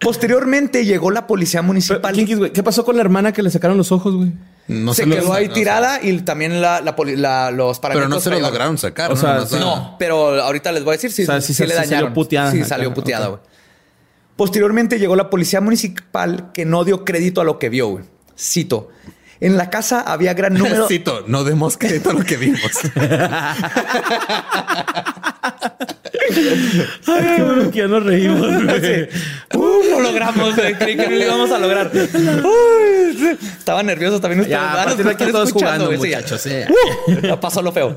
Posteriormente llegó la policía Pero, municipal. ¿Qué pasó con la hermana que le sacaron los ojos, güey? No se lo- quedó ahí o sea, tirada y también la, la los Pero paramédicos no se lo lograron sacar. O ¿no? sea, sí. era- No, pero ahorita les voy a decir si, O sea, sí si se- le sí dañaron. salió puteada Sí, salió puteada, güey. Posteriormente llegó la policía municipal que no dio crédito a lo que vio, güey. Cito. En la casa había gran número. Cito, no demos crédito a lo que vimos. Ay, qué bueno que ya nos reímos, güey. Uh, lo logramos, güey. Creí que no lo íbamos a lograr. Uy, sí. Estaba nervioso también ustedes. Ya, a partir de aquí están todos escuchando, jugando, güey, sí, ya. muchachos. eh. Uh, ya pasó lo feo.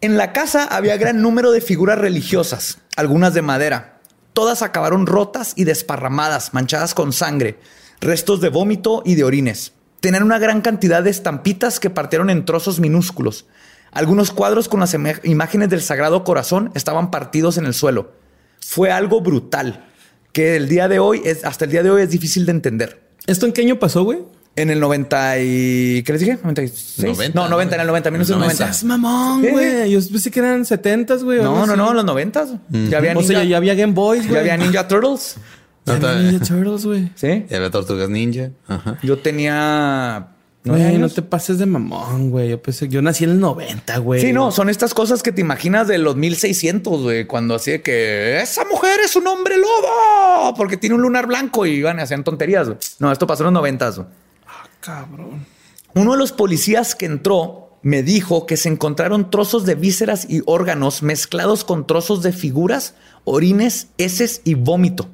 En la casa había gran número de figuras religiosas, algunas de madera. Todas acabaron rotas y desparramadas, manchadas con sangre, restos de vómito y de orines. Tenían una gran cantidad de estampitas que partieron en trozos minúsculos. Algunos cuadros con las imágenes del Sagrado Corazón estaban partidos en el suelo. Fue algo brutal que el día de hoy es hasta el día de hoy es difícil de entender. ¿Esto en qué año pasó, güey? En el 90 y... ¿Qué les dije? ¿96? 90, no, 90, en el 90, 1990. Es mamón, Sí, güey. Yo pensé que eran 70, güey. No, no, no, en los 90. Ya había O sea, Ninja, ya, había Game Boys, güey. ya había Ninja Turtles. Ya había Ninja Turtles, güey. Sí. Ya había tortugas ninja. Ajá. Yo tenía... ¿nueve Güey, no te pases de mamón, güey. Yo pensé, yo nací en el 90, güey. Sí, no, son estas cosas que te imaginas de los 1600, güey, cuando así de que esa mujer es un hombre lobo porque tiene un lunar blanco y van y hacían tonterías. güey. No, esto pasó en los 90. güey. Cabrón. Uno de los policías que entró me dijo que se encontraron trozos de vísceras y órganos mezclados con trozos de figuras, orines, heces y vómito.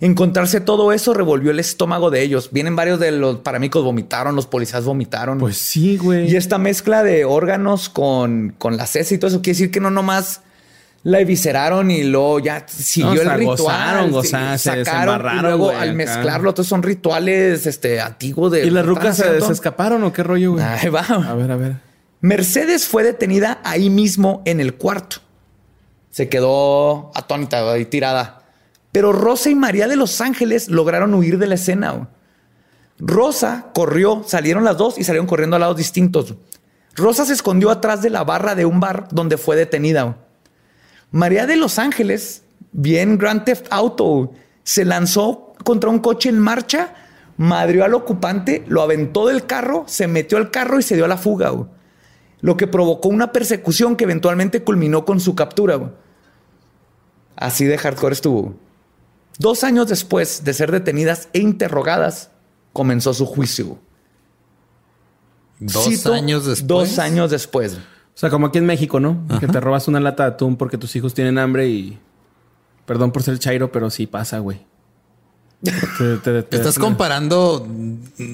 Encontrarse todo eso revolvió el estómago de ellos. Vienen varios de los paramicos vomitaron, los policías vomitaron. Pues sí, güey. Y esta mezcla de órganos con, con la cesa y todo eso quiere decir que no nomás La evisceraron y luego ya siguió No, el ritual. gozaron, gozaron, se- se sacaron y luego güey, al acá. mezclarlo, todos son rituales este, antiguos de. ¿Y las rucas se, escaparon o qué rollo, güey? Ahí va. A ver, a ver. Mercedes fue detenida ahí mismo en el cuarto. Se quedó atónita ahí tirada. Pero Rosa y María de Los Ángeles lograron huir de la escena. güey. Rosa corrió, salieron las dos y salieron corriendo a lados distintos. Rosa se escondió atrás de la barra de un bar donde fue detenida. María de Los Ángeles, bien Grand Theft Auto, se lanzó contra un coche en marcha, madrió al ocupante, lo aventó del carro, se metió al carro y se dio a la fuga. güey lo que provocó una persecución que eventualmente culminó con su captura. güey. Así de hardcore estuvo. Dos años después de ser detenidas e interrogadas, comenzó su juicio. Dos Cito, años después. Dos años después. O sea, como aquí en México, ¿no? Que te robas una lata de atún porque tus hijos tienen hambre y. Perdón por ser chairo, pero sí pasa, güey. Te- te- te- Estás te- comparando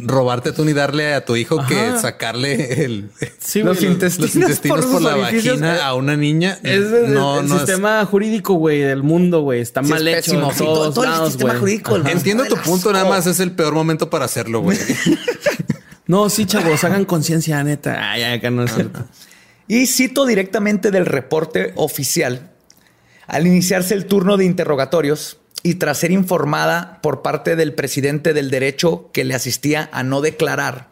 robarte tú y darle a tu hijo que sacarle el, Sí, Los intestinos los intestinos por la orificios, vagina a una niña. Es el, no, el no es- sistema jurídico, güey, del mundo, güey. Está Sí, mal es hecho pésimo. en todo- el sistema güey. jurídico. Entiendo tu punto, nada más es el peor momento para hacerlo, güey. No, sí, chavos, hagan conciencia, neta. Ay, acá no es cierto. Y cito directamente del reporte oficial. Al iniciarse el turno de interrogatorios y tras ser informada por parte del presidente del derecho que le asistía a no declarar,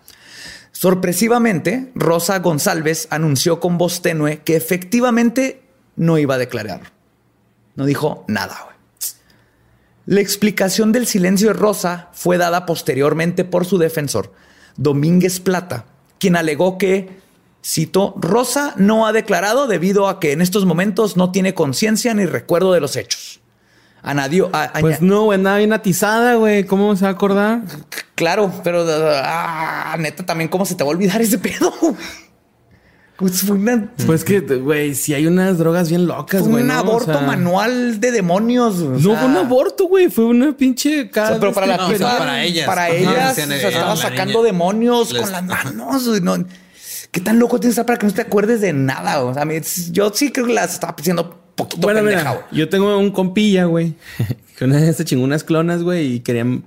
sorpresivamente Rosa González anunció con voz tenue que efectivamente no iba a declarar. No dijo nada. La explicación del silencio de Rosa fue dada posteriormente por su defensor, Domínguez Plata, quien alegó que, cito, Rosa no ha declarado debido a que en estos momentos no tiene conciencia ni recuerdo de los hechos. A- aña- Pues no, güey, nada bien atizada, güey. ¿Cómo se va a acordar? claro, pero ah, neta, también cómo se te va a olvidar ese pedo. Pues fue una- Pues que, güey, si hay unas drogas bien locas, fue güey. un ¿no? O aborto sea, manual de demonios. o No sea, fue un aborto, güey. Fue una pinche O cara. sea, pero para la No, o sea, para, para ellas. Para ellas, o eh, sea, estaba sacando niña. demonios Les- con las manos. no. ¿Qué tan loco tienes que estar para que no te acuerdes de nada? O sea, yo sí creo que las estaba haciendo poquito Bueno, pendeja, mira, yo tengo un compilla, güey, que una vez se chingó unas clonas, güey, y querían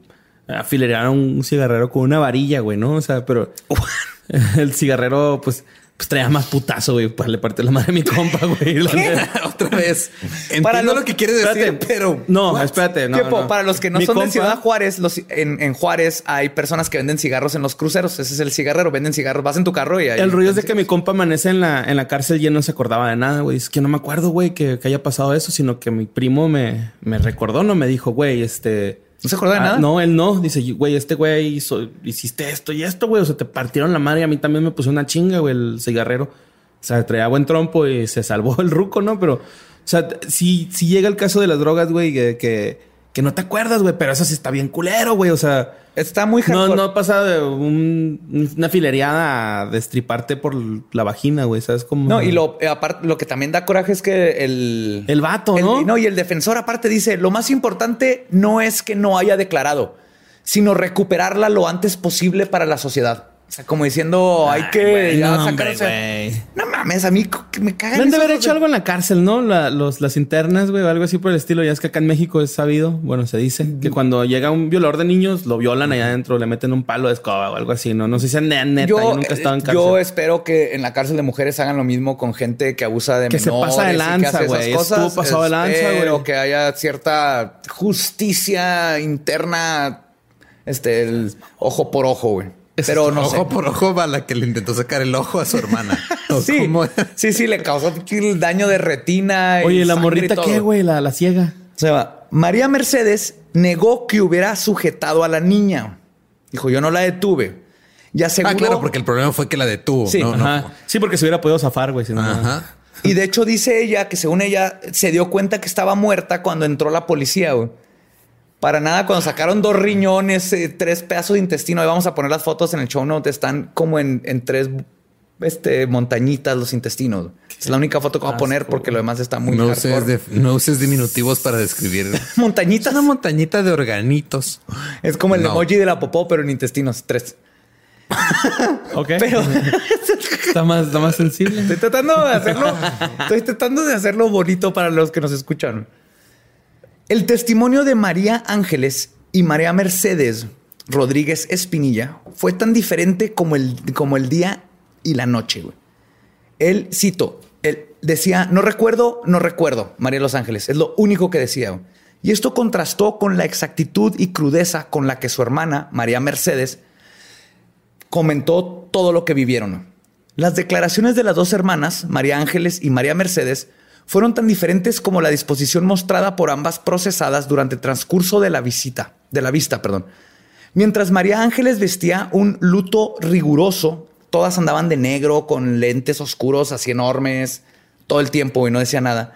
afilerar a un cigarrero con una varilla, güey, ¿no? O sea, pero el cigarrero, pues, pues traía más putazo, güey, para le parte la madre a mi compa, güey. Otra vez. Entiendo Para lo, lo- que quieres decir, Espérate. pero. No, What? espérate, no. Para los que no Mi son de Ciudad Juárez, los, en, en Juárez hay personas que venden cigarros en los cruceros. Ese es el cigarrero, venden cigarros. Vas en tu carro y ahí. El rollo es de que mi compa amanece en la, en la cárcel y él no se acordaba de nada, güey. Es que no me acuerdo, güey, que, que haya pasado eso, sino que mi primo me, me recordó, no me dijo, güey, este. ¿No se acordaba de Ah, nada? No, él no. Dice, güey, este güey hizo, hiciste esto y esto, güey. O sea, te partieron la madre y a mí también me puso una chinga, güey, el cigarrero. O sea, traía buen trompo y se salvó el ruco, ¿no? Pero, o sea, si, si llega el caso de las drogas, güey, que, que, que no te acuerdas, güey, pero eso sí está bien culero, güey. O sea, Está muy no, hardcore. no pasa de un- una filereada a destriparte por la vagina, güey. ¿Sabes cómo? No, y lo, eh, aparte, lo que también da coraje es que el. El vato, el- ¿no? No, y el defensor aparte dice: lo más importante no es que no haya declarado, sino recuperarla lo antes posible para la sociedad. O sea, como diciendo, hay que güey, ya no, hombre, o. No mames, a mí que me cagan. Deben de esos haber hecho algo en la cárcel, ¿no? La- los, las internas, güey, o algo así por el estilo. Ya es que acá en México es sabido, bueno, se dice, que cuando llega un violador de niños, lo violan allá adentro, le meten un palo de escoba o algo así, ¿no? No sé si ne- neta, yo, nunca he estado en eh, cárcel. yo espero que en la cárcel de mujeres hagan lo mismo con gente que abusa de Que se menores pasa de y que lanza, güey. cosas. Estuvo pasado de lanza, güey. que haya cierta justicia interna, este, el ojo por ojo, güey. Pero no ojo sé. por ojo va la que le intentó sacar el ojo a su hermana. ¿O Sí, sí, sí, le causó el daño de retina. y Oye, ¿la y morrita qué, güey? La, la ciega. O sea, María Mercedes negó que hubiera sujetado a la niña. Dijo, yo no la detuve. Y aseguró, Ah, claro, porque el problema fue que la detuvo. Sí, no, no. Ajá. Sí, porque se hubiera podido zafar, güey. Si no, Ajá. Y de hecho dice ella que según ella se dio cuenta que estaba muerta cuando entró la policía, güey. Para nada, cuando sacaron dos riñones, eh, tres pedazos de intestino, ahí vamos a poner las fotos en el show note, están como en, en tres este, montañitas los intestinos. Es la única foto que voy a poner porque lo demás está muy No hardcore. uses, de- no uses diminutivos para describir. Montañitas. Es una montañita de organitos. Es como el No. emoji de la popó, pero en intestinos, tres. Ok. Pero está más, está más sensible. estoy tratando de hacerlo. Estoy tratando de hacerlo bonito para los que nos escuchan. El testimonio de María Ángeles y María Mercedes Rodríguez Espinilla fue tan diferente como el, como el día y la noche. güey. Él, cito, él decía, no recuerdo, no recuerdo, María Los Ángeles. Es lo único que decía. Y esto contrastó con la exactitud y crudeza con la que su hermana, María Mercedes, comentó todo lo que vivieron. Las declaraciones de las dos hermanas, María Ángeles y María Mercedes, fueron tan diferentes como la disposición mostrada por ambas procesadas durante el transcurso de la visita, de la vista, perdón. Mientras María Ángeles vestía un luto riguroso, todas andaban de negro con lentes oscuros así enormes todo el tiempo y no decía nada.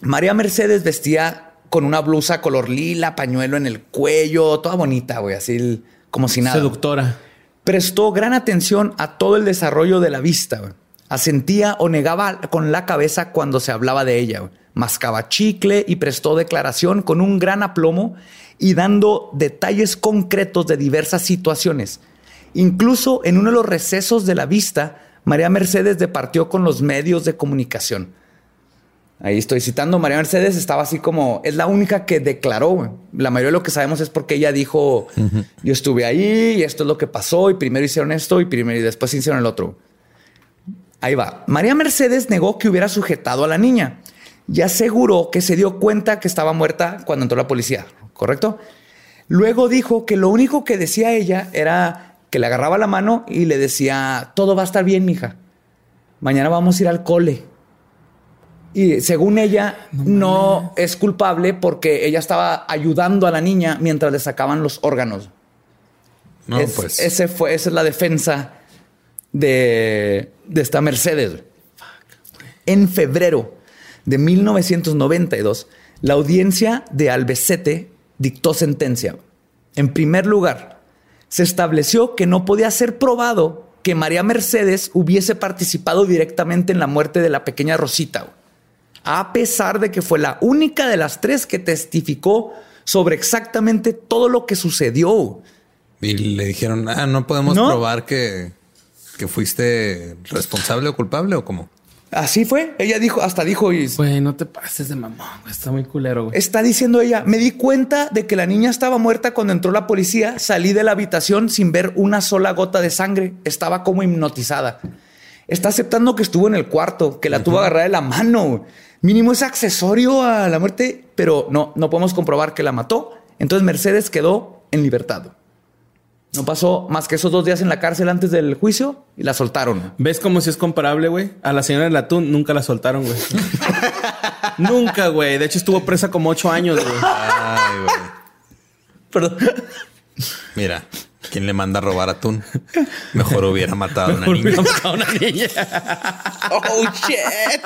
María Mercedes vestía con una blusa color lila, pañuelo en el cuello, toda bonita, güey, así como si nada. Seductora. Prestó gran atención a todo el desarrollo de la vista. güey. Asentía o negaba con la cabeza cuando se hablaba de ella. güey. Mascaba chicle y prestó declaración con un gran aplomo y dando detalles concretos de diversas situaciones. Incluso en uno de los recesos de la vista, María Mercedes departió con los medios de comunicación. Ahí estoy citando, María Mercedes estaba así como, es la única que declaró. La mayoría de lo que sabemos es porque ella dijo, yo estuve ahí y esto es lo que pasó y primero hicieron esto y primero y después hicieron el otro. Ahí va. María Mercedes negó que hubiera sujetado a la niña y aseguró que se dio cuenta que estaba muerta cuando entró la policía, ¿correcto? Luego dijo que lo único que decía ella era que le agarraba la mano y le decía, todo va a estar bien, mija. Mañana vamos a ir al cole. Y según ella, no, es culpable porque ella estaba ayudando a la niña mientras le sacaban los órganos. No, Es- pues. ese fue, esa es la defensa de, de esta Mercedes. En febrero de 1992, la audiencia de Albacete dictó sentencia. En primer lugar, se estableció que no podía ser probado que María Mercedes hubiese participado directamente en la muerte de la pequeña Rosita, a pesar de que fue la única de las tres que testificó sobre exactamente todo lo que sucedió. Y le dijeron, ah, no podemos No. probar que, que fuiste responsable o culpable o cómo. Así fue. Ella dijo, hasta dijo, y Güey, no te pases de mamón. güey. Está muy culero, güey. está diciendo ella, me di cuenta de que la niña estaba muerta cuando entró la policía, salí de la habitación sin ver una sola gota de sangre, estaba como hipnotizada. Está aceptando que estuvo en el cuarto, que la tuvo agarrada de la mano. Mínimo es accesorio a la muerte, pero no, no podemos comprobar que la mató. Entonces Mercedes quedó en libertad. No pasó más que esos dos días en la cárcel antes del juicio y la soltaron. ¿Ves cómo si es comparable, güey? A la señora del atún nunca la soltaron, güey. nunca, güey. De hecho, estuvo presa como ocho años, güey. Ay, güey. Perdón. Mira, ¿quién le manda a robar atún? Mejor hubiera matado a una niña. Hubiera matado a una niña. Oh, shit.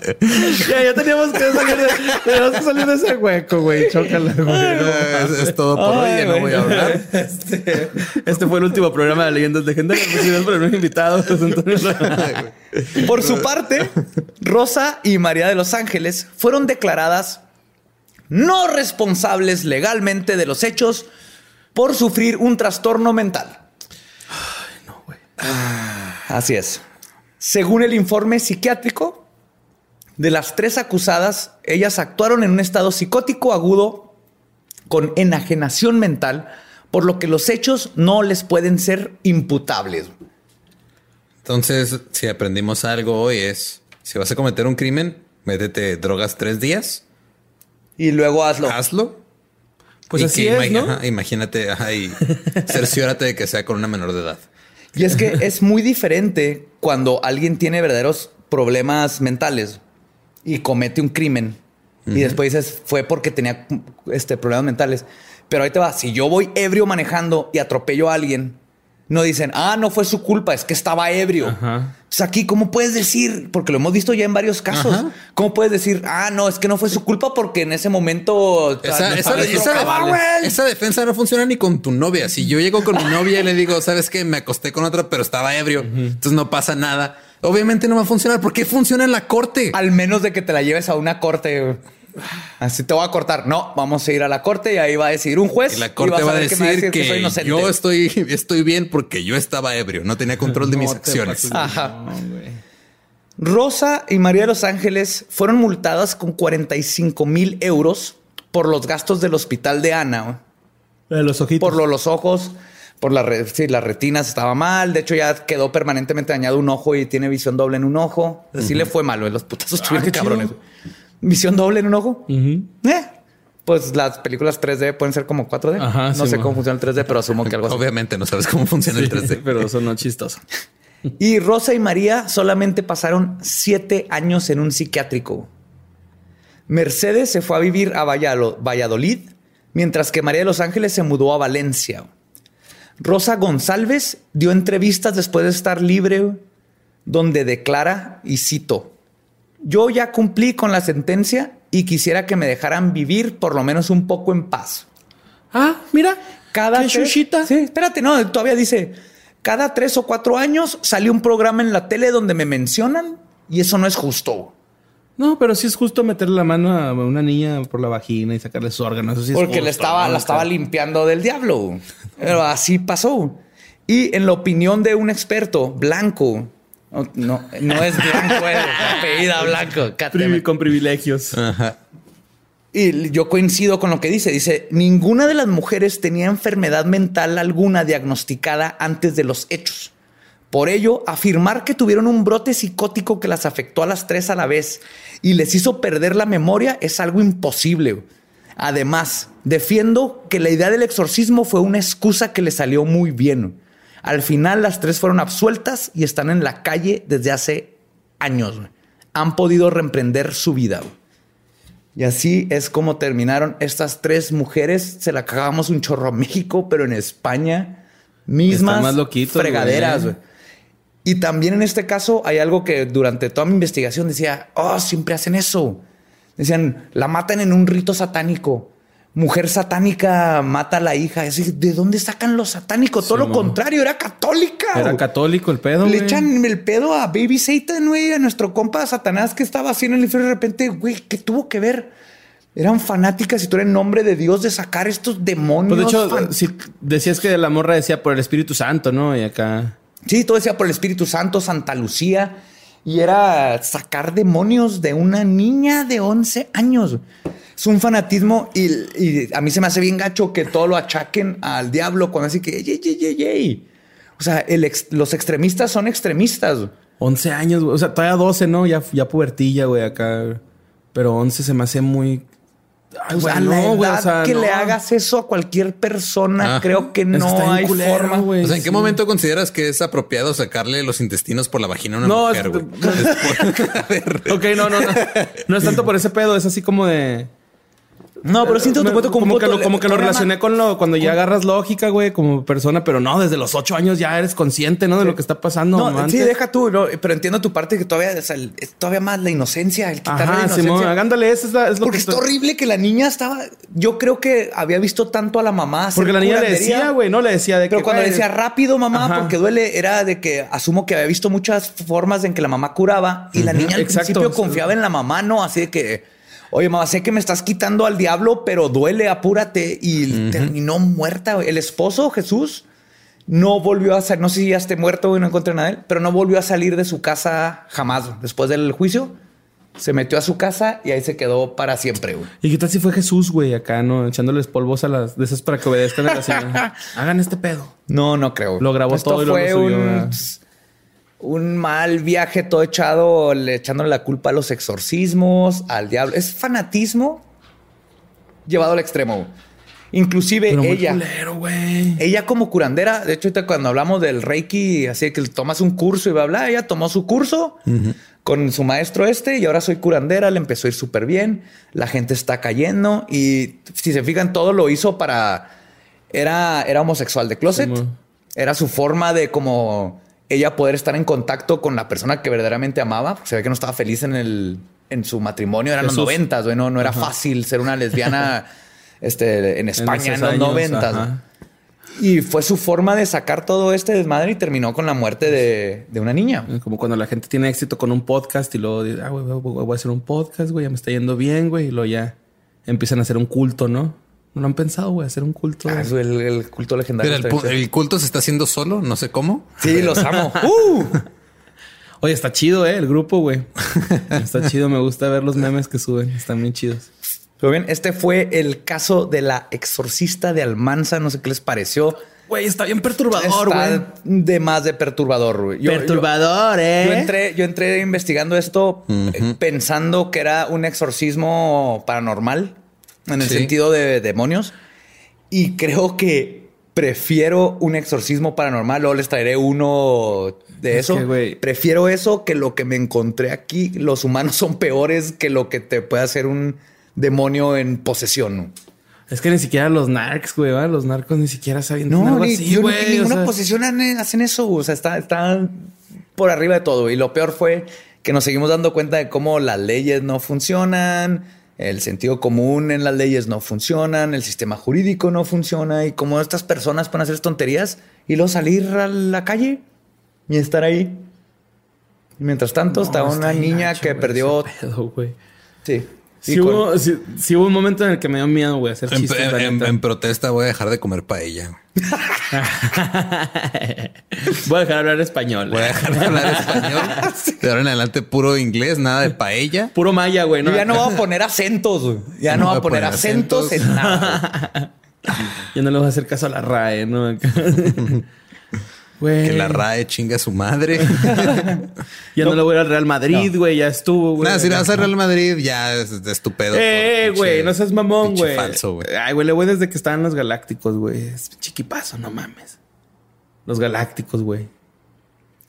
ya, ya teníamos que salir de, teníamos que salir de ese hueco, güey. Chócala, güey. No. es, es todo por hoy, Ay, ya no güey. voy a hablar. Este, este fue el último programa de leyendas legendarias. Muchas por los invitados. Por su parte, Rosa y María de los Ángeles fueron declaradas no responsables legalmente de los hechos por sufrir un trastorno mental. Así es. Según el informe psiquiátrico, de las tres acusadas, ellas actuaron en un estado psicótico agudo con enajenación mental, por lo que los hechos no les pueden ser imputables. Entonces, si aprendimos algo hoy es, si vas a cometer un crimen, métete drogas tres días, Y luego hazlo. hazlo. Pues Y así que es, ima- ¿no? ajá, imagínate, ajá, y cerciórate de que sea con una menor de edad. Y es que es muy diferente cuando alguien tiene verdaderos problemas mentales y comete un crimen y después dices fue porque tenía este, problemas mentales. Pero ahí te va, si yo voy ebrio manejando y atropello a alguien, no dicen, ah, no fue su culpa, es que estaba ebrio. Ajá. Entonces aquí, ¿cómo puedes decir? Porque lo hemos visto ya en varios casos. Ajá. ¿Cómo puedes decir, ah, no, es que no fue su culpa porque en ese momento... Esa, no esa- estaba esa- drogado, güey"? esa defensa no funciona ni con tu novia. Si yo llego con mi novia y le digo, sabes que me acosté con otra, pero estaba ebrio, entonces no pasa nada. Obviamente no va a funcionar. ¿Por qué funciona en la corte? Al menos de que te la lleves a una corte. Así te voy a cortar. No, vamos a ir a la corte y ahí va a decidir un juez. Y la vas corte va a ver que decir me que, soy inocente. yo estoy, estoy bien porque yo estaba ebrio, no tenía control de mis No acciones. Ajá. No. Rosa y María de los Ángeles fueron multadas con 45 mil euros por los gastos del hospital de Ana. de los ojitos. Por lo- los ojos, por la re- sí, las retinas estaba mal. De hecho, ya quedó permanentemente dañado un ojo y tiene visión doble en un ojo. Así le fue malo. Los putazos estuvieron qué cabrones. Visión doble en un ojo. Eh, Pues las películas 3D pueden ser como 4D. Ajá, no sí, sé mo. cómo funciona el 3D, pero asumo que algo así. Obviamente no sabes cómo funciona el 3D. Pero sonó chistoso. Y Rosa y María solamente pasaron siete años en un psiquiátrico. Mercedes se fue a vivir a Valladolid, mientras que María de los Ángeles se mudó a Valencia. Rosa González dio entrevistas después de estar libre, donde declara, y cito, yo ya cumplí con la sentencia y quisiera que me dejaran vivir por lo menos un poco en paz. Ah, mira. Cada ¿Qué tres-? Sí, espérate, no, todavía dice, cada tres o cuatro años salió un programa en la tele donde me mencionan y eso no es justo. No, pero sí es justo meterle la mano a una niña por la vagina y sacarle sus órganos. Eso sí es porque le justo, estaba, ¿no? la estaba limpiando del diablo. Pero así pasó. Y en la opinión de un experto blanco, no, no, no es blanco, es apellida blanco. Privi- con privilegios. Y yo coincido con lo que dice. Dice, ninguna de las mujeres tenía enfermedad mental alguna diagnosticada antes de los hechos. Por ello, afirmar que tuvieron un brote psicótico que las afectó a las tres a la vez y les hizo perder la memoria es algo imposible. Además, defiendo que la idea del exorcismo fue una excusa que le salió muy bien. Al final, las tres fueron absueltas y están en la calle desde hace años. Han podido reemprender su vida. Y así es como terminaron estas tres mujeres. Se la cagamos un chorro a México, pero en España, mismas más loquitos, fregaderas. güey. Y también en este caso hay algo que durante toda mi investigación decía, oh, siempre hacen eso. Decían, la matan en un rito satánico. Mujer satánica mata a la hija. Es decir, ¿de dónde sacan los satánicos? Todo lo contrario, era católica. Era católico el pedo. Le echan el pedo a Baby Satan, güey, a nuestro compa Satanás que estaba así en el infierno. y De repente, güey, ¿qué tuvo que ver? Eran fanáticas y tú eres en nombre de Dios de sacar estos demonios. Pues de hecho, si decías que la morra decía por el Espíritu Santo, ¿no? Y acá. Sí, todo decía por el Espíritu Santo, Santa Lucía. Y era sacar demonios de una niña de 11 años. Es un fanatismo y, a mí se me hace bien gacho que todo lo achaquen al diablo cuando así que, yey, yey, yey. O sea, los extremistas son extremistas. 11 años. O sea, todavía 12, ¿no? Ya, ya pubertilla, güey, acá. Pero 11 se me hace muy. Ay, O sea, güey, la no, güey, edad o sea, que no. le hagas eso a cualquier persona, Ah. creo que no hay culero, forma. güey. O sea, ¿en qué Sí. momento consideras que es apropiado sacarle los intestinos por la vagina a una No, mujer, es- güey? Después- a ver. Ok, no, no, no. No es tanto por ese pedo, es así como de. No, pero siento Me- tu cuento como, como, que lo, como que lo relacioné con lo cuando ya agarras lógica, güey, como persona, pero no, desde los ocho años ya eres consciente, ¿no? De lo que está pasando. No, antes. sí, deja tú, no, pero entiendo tu parte que todavía o sea, el- es todavía más la inocencia, el quitarle la Ajá, inocencia. Simón, hagándole, eso es, la- es lo Porque que está horrible que la niña estaba. Yo creo que había visto tanto a la mamá. Porque la niña le decía, güey, no le decía de Pero que. cuando le decía rápido, mamá, Ajá. porque duele, era de que asumo que había visto muchas formas en que la mamá curaba y la niña al exacto. principio confiaba en la mamá, no así de que, oye, mamá, sé que me estás quitando al diablo, pero duele, apúrate. Y terminó muerta. El esposo, Jesús, no volvió a salir, no sé si ya esté muerto y no encontré nada de él, pero no volvió a salir de su casa jamás. Después del juicio, se metió a su casa y ahí se quedó para siempre. güey. ¿Y qué tal si fue Jesús, güey, acá, no? Echándoles polvos a las de esas para que obedezcan a la señora. Hagan este pedo. No, no creo. Lo grabó Esto todo y fue lo subió, un, ¿verdad? Un mal viaje todo echado, le- echándole la culpa a los exorcismos, al diablo. Es fanatismo llevado al extremo. Inclusive Pero muy ella, culero, ella como curandera, de hecho ahorita cuando hablamos del Reiki, así que tomas un curso y bla, bla, ella tomó su curso con su maestro este y ahora soy curandera, le empezó a ir súper bien, la gente está cayendo y si se fijan todo lo hizo para, era, era homosexual de closet, era su forma de como ella poder estar en contacto con la persona que verdaderamente amaba, porque se ve que no estaba feliz en el, en su matrimonio, eran Jesús. los noventas, güey, no, no era fácil ser una lesbiana este, en España en, los años, noventas. ajá. Y fue su forma de sacar todo este desmadre y terminó con la muerte de, de una niña. Como cuando la gente tiene éxito con un podcast y luego dice, ah, güey, voy a hacer un podcast, güey, ya me está yendo bien, güey. Y luego ya empiezan a hacer un culto, ¿no? No lo han pensado, güey, hacer un culto. Ah, el, el culto legendario. Mira, el, culto se está haciendo solo, no sé cómo. Sí, los amo. ¡Uh! Oye, está chido, ¿eh? El grupo, güey. está chido. Me gusta ver los memes que suben. Están bien chidos. Pero bien, este fue el caso de la exorcista de Almanza. No sé qué les pareció. Güey, está bien perturbador, güey. De más de perturbador, güey. Perturbador, Yo, ¿eh? yo entré, yo entré investigando esto eh, pensando que era un exorcismo paranormal en el Sí. sentido de demonios. Y creo que prefiero un exorcismo paranormal. Luego les traeré uno de Es eso. que, prefiero eso que lo que me encontré aquí. Los humanos son peores que lo que te puede hacer un demonio en posesión. ¿no? Es que ni siquiera los narcs, güey, ¿va? Los narcos ni siquiera saben No, algo ni, así, güey. en ninguna sea, posición han- hacen eso. O sea, está, está por arriba de todo. Y lo peor fue que nos seguimos dando cuenta de cómo las leyes no funcionan, el sentido común en las leyes no funcionan, el sistema jurídico no funciona y cómo estas personas pueden hacer tonterías y luego salir a la calle y estar ahí. Y mientras tanto, no, está una niña que perdió. pedo. Sí. Sí, con- hubo, sí, sí hubo un momento en el que me dio miedo, güey, hacer En, chistes. en- protesta voy a dejar de comer paella. Voy a dejar de hablar español. Voy a dejar de hablar español. De ahora en adelante puro inglés, nada de paella. Puro maya, güey. Yo ya no voy a poner acentos. güey. Ya no, voy a poner acentos, en nada. Yo no le voy a hacer caso a la RAE, ¿no? Güey. Que la RAE chinga a su madre. Ya no, le voy a ir al Real Madrid, güey. Ya estuvo, güey. Nada, si le vas a Real Madrid, ya es estupendo. Eh, güey, no seas mamón, güey. falso, güey. Ay, güey, le voy desde que estaban los Galácticos, güey. Es chiquipazo, no mames. Los Galácticos, güey.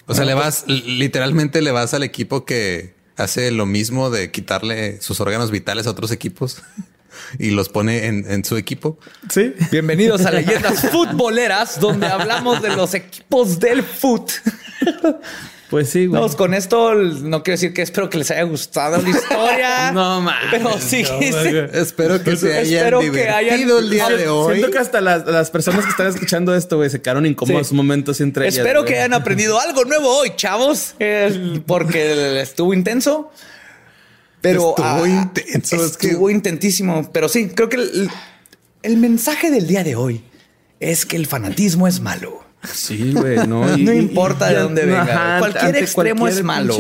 O sea, le vas, l- literalmente le vas al equipo que hace lo mismo de quitarle sus órganos vitales a otros equipos y los pone en, en su equipo. Sí. Bienvenidos a Leyendas Futboleras, donde hablamos de los equipos del foot. Pues sí, güey. No, con esto no quiero decir que espero que les haya gustado la historia. No mames. Pero sí, no, sí. güey. Espero que se hayan Espero que divertido hayan- el día de hoy. Siento que hasta las, las personas que están escuchando esto, güey, se quedaron incómodos Sí. un momento entre ellas. Espero güey. que hayan aprendido algo nuevo hoy, chavos, eh, porque estuvo intenso. Pero Estuvo ah, intenso, es que- Estuvo intentísimo. Pero sí, creo que el, el mensaje del día de hoy es que el fanatismo es malo. Sí, güey, no. No importa de dónde venga, cualquier extremo es malo,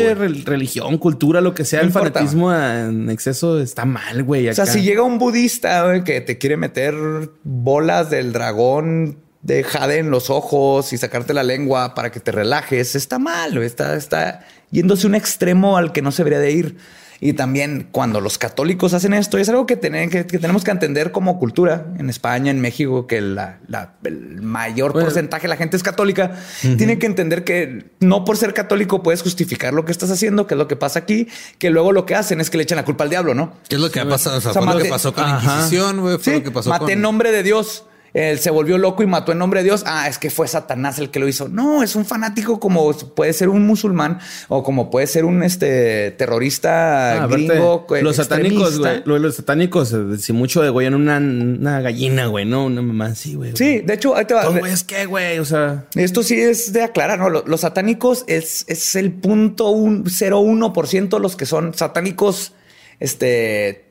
religión, cultura, lo que sea, No el importa. fanatismo en exceso está mal, güey. O sea, si llega un budista que te quiere meter bolas del dragón de jade en los ojos y sacarte la lengua para que te relajes, está mal, está, está yéndose un extremo al que no se debería de ir. Y también cuando los católicos hacen esto, es algo que, tener- que- que tenemos que entender como cultura en España, en México, que la- la- el mayor Bueno. porcentaje de la gente es católica. Tiene que entender que no por ser católico puedes justificar lo que estás haciendo, que es lo que pasa aquí, que luego lo que hacen es que le echan la culpa al diablo, ¿no? ¿Qué es lo que ha pasado? O sea, O sea, fue lo que pasó con la. Inquisición, güey. Fue Sí, lo que pasó maté con... en nombre de Dios. Él se volvió loco y mató en nombre de Dios. Ah, es que fue Satanás el que lo hizo. No, es un fanático como puede ser un musulmán o como puede ser un este terrorista Ah, gringo. eh, los satánicos, güey. Lo- Los satánicos, eh, si mucho degollan una, una gallina, güey, no una mamá así, güey. Sí, de hecho, ahí te va. Güey, es que, güey, o sea. Esto sí es de aclarar, ¿no? Lo- Los, satánicos es, es el punto un, 0.1% los que son satánicos, este,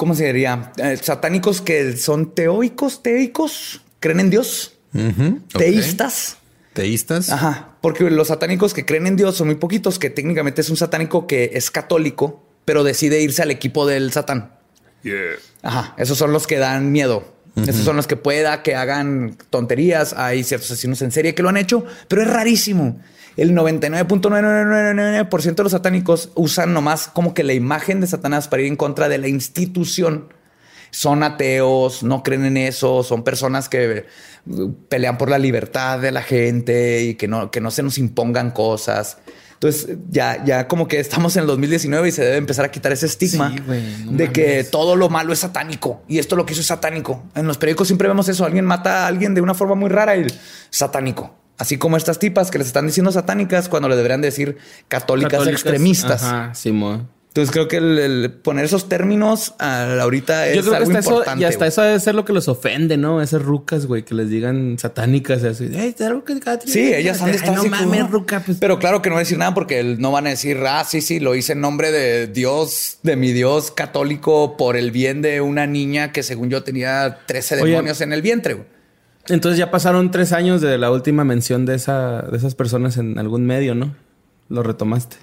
¿cómo se diría? Eh, satánicos que son teoicos, teicos, creen en Dios, ok. teístas. Teístas. Ajá, porque los satánicos que creen en Dios son muy poquitos, que técnicamente es un satánico que es católico, pero decide irse al equipo del satán. Yeah. Ajá, esos son los que dan miedo. Esos son los que pueda que hagan tonterías. Hay ciertos asesinos en serie que lo han hecho, pero es rarísimo. El 99.999% de los satánicos usan nomás como que la imagen de Satanás para ir en contra de la institución. Son ateos, no creen en eso, son personas que uh, pelean por la libertad de la gente y que no, que no se nos impongan cosas. Entonces ya, ya como que estamos en el 2019 y se debe empezar a quitar ese estigma Sí, güey, no de que todo lo malo es satánico y esto lo que hizo es satánico. En los periódicos siempre vemos eso. Alguien mata a alguien de una forma muy rara y satánico. Así como estas tipas que les están diciendo satánicas cuando le deberían decir católicas, extremistas. Ajá, Simón. Entonces creo que el, el poner esos términos a- ahorita es Yo creo que algo hasta eso, importante. y hasta eso debe ser lo que los ofende, ¿no? Esas rucas, güey, que les digan satánicas y así. "Ey, te ruca, te- Sí, ellas han de estar No así como, mames, ruca. Pues. Pero claro que no voy a decir nada porque no van a decir, ah, sí, sí, lo hice en nombre de Dios, de mi Dios católico, por el bien de una niña que según yo tenía 13 Oye. demonios en el vientre. güey. Entonces ya pasaron tres años de la última mención de, esa, de esas personas en algún medio, ¿no? Lo retomaste.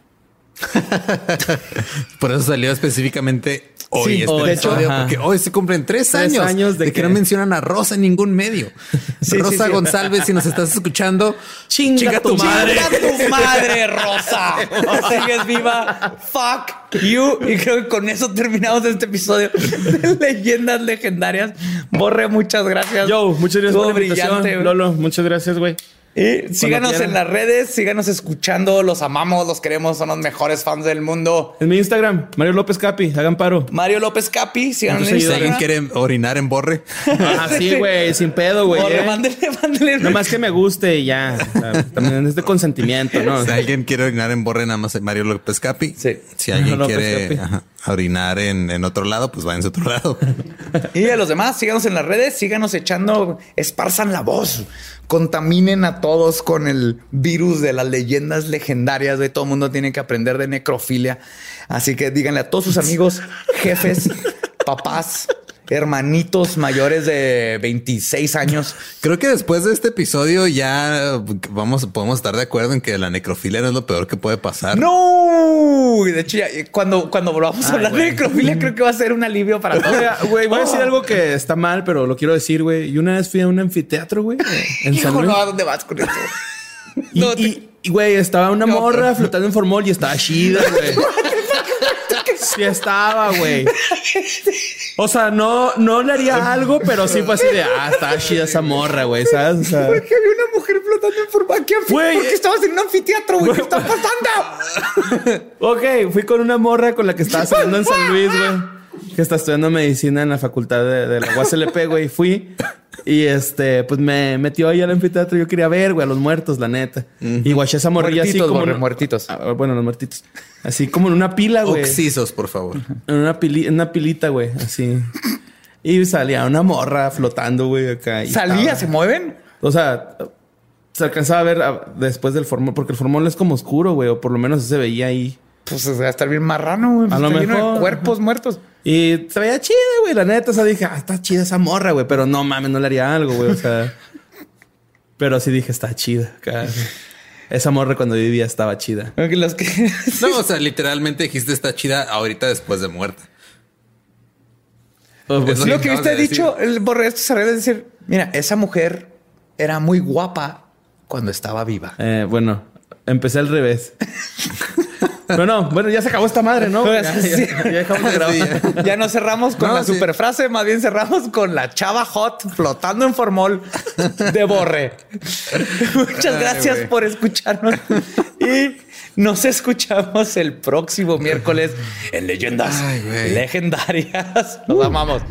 Por eso salió específicamente hoy Sí, este episodio, ajá. porque hoy se cumplen tres, Tres años, años de de, que, que- no mencionan a Rosa en ningún medio. Sí, Rosa sí, sí. González, si nos estás escuchando, Chinga tu madre. ¡Chinga tu madre, Rosa! Sigues viva. Fuck you. Y creo que con eso terminamos este episodio de Leyendas Legendarias. Borre, muchas gracias. Yo, muchas gracias Estuvo por la invitación. brillante. Lolo, muchas gracias, güey. Y síganos quieran. en las redes, síganos escuchando, los amamos, los queremos, son los mejores fans del mundo. En mi Instagram, Mario López Capi, hagan paro. Mario López Capi, síganos en Muchos si alguien Instagram. quiere orinar en borre, Ah, sí, güey, sin pedo, güey. Borre, eh. mándele, mándele. Nada más que me guste y ya. O sea, también es de consentimiento, ¿no? si alguien quiere orinar en borre, nada más es Mario López Capi. Sí. Si alguien López quiere ajá, orinar en, en otro lado, pues váyanse a otro lado. Y a los demás, síganos en las redes, síganos echando, esparzan la voz, contaminen a todos con el virus de las leyendas legendarias. De todo el mundo tiene que aprender de necrofilia. Así que díganle a todos sus amigos, jefes, papás, hermanitos mayores de 26 años. Creo que después de este episodio ya vamos, podemos estar de acuerdo en que la necrofilia no es lo peor que puede pasar. No, de hecho, ya, cuando, cuando volvamos a hablar de necrofilia, creo que va a ser un alivio para todos. Güey, voy a decir algo que está mal, pero lo quiero decir, güey. Yo una vez fui a un anfiteatro, güey, en San Hijo, Luis. no, ¿a dónde vas con esto? Y, No, te- y- y, güey, estaba una No, morra pero- flotando en formol y estaba chida, güey. Sí estaba, güey. O sea, no, no le haría algo, pero sí fue así de, ah, está chida esa morra, güey, ¿sabes? O sea, Porque había una mujer flotando en forma. ¿Qué anfi- Güey, ¿Por qué eh. estabas en un anfiteatro, güey? ¿Qué está pasando? ok, fui con una morra con la que estaba saliendo en San Luis, güey. Que está estudiando medicina en la facultad de, de la UASLP, güey. Fui y este, pues me metió ahí al anfiteatro. Yo quería ver, güey, a los muertos, la neta. Y guaché esa morrilla así como. borre, en- muertitos. Ah, bueno, los muertitos. Así como en una pila, güey. Oxisos, por favor. En una, pili- en una pilita, güey, así. Y salía una morra flotando, güey, acá. y ¿Salía? estaba- ¿Se mueven? O sea, se alcanzaba a ver a- después del formol, porque el formol es como oscuro, güey, o por lo menos se veía ahí. Pues va a estar bien marrano, güey. A lo Está lleno de mejor. cuerpos muertos. Y se veía chida, güey, la neta. O sea, dije, ah, está chida esa morra, güey, pero no mames, no le haría algo, güey, o sea. pero sí dije, está chida. Esa morra cuando vivía estaba chida. Porque Los que... No, o sea, literalmente dijiste está chida ahorita después de muerta. Pues. Lo que usted ha dicho, el borre esto se arregla es decir, mira, esa mujer era muy guapa cuando estaba viva. Eh, bueno, empecé al revés. Pero no, bueno, ya se acabó esta madre, ¿no? Ya, ya- Sí. ya dejamos de grabar. Ya no cerramos con No, la sí. super frase, más bien cerramos con la chava hot flotando en formol de borre. Muchas Ay, gracias por escucharnos y nos escuchamos el próximo miércoles en Leyendas Ay. Legendarias. Nos amamos.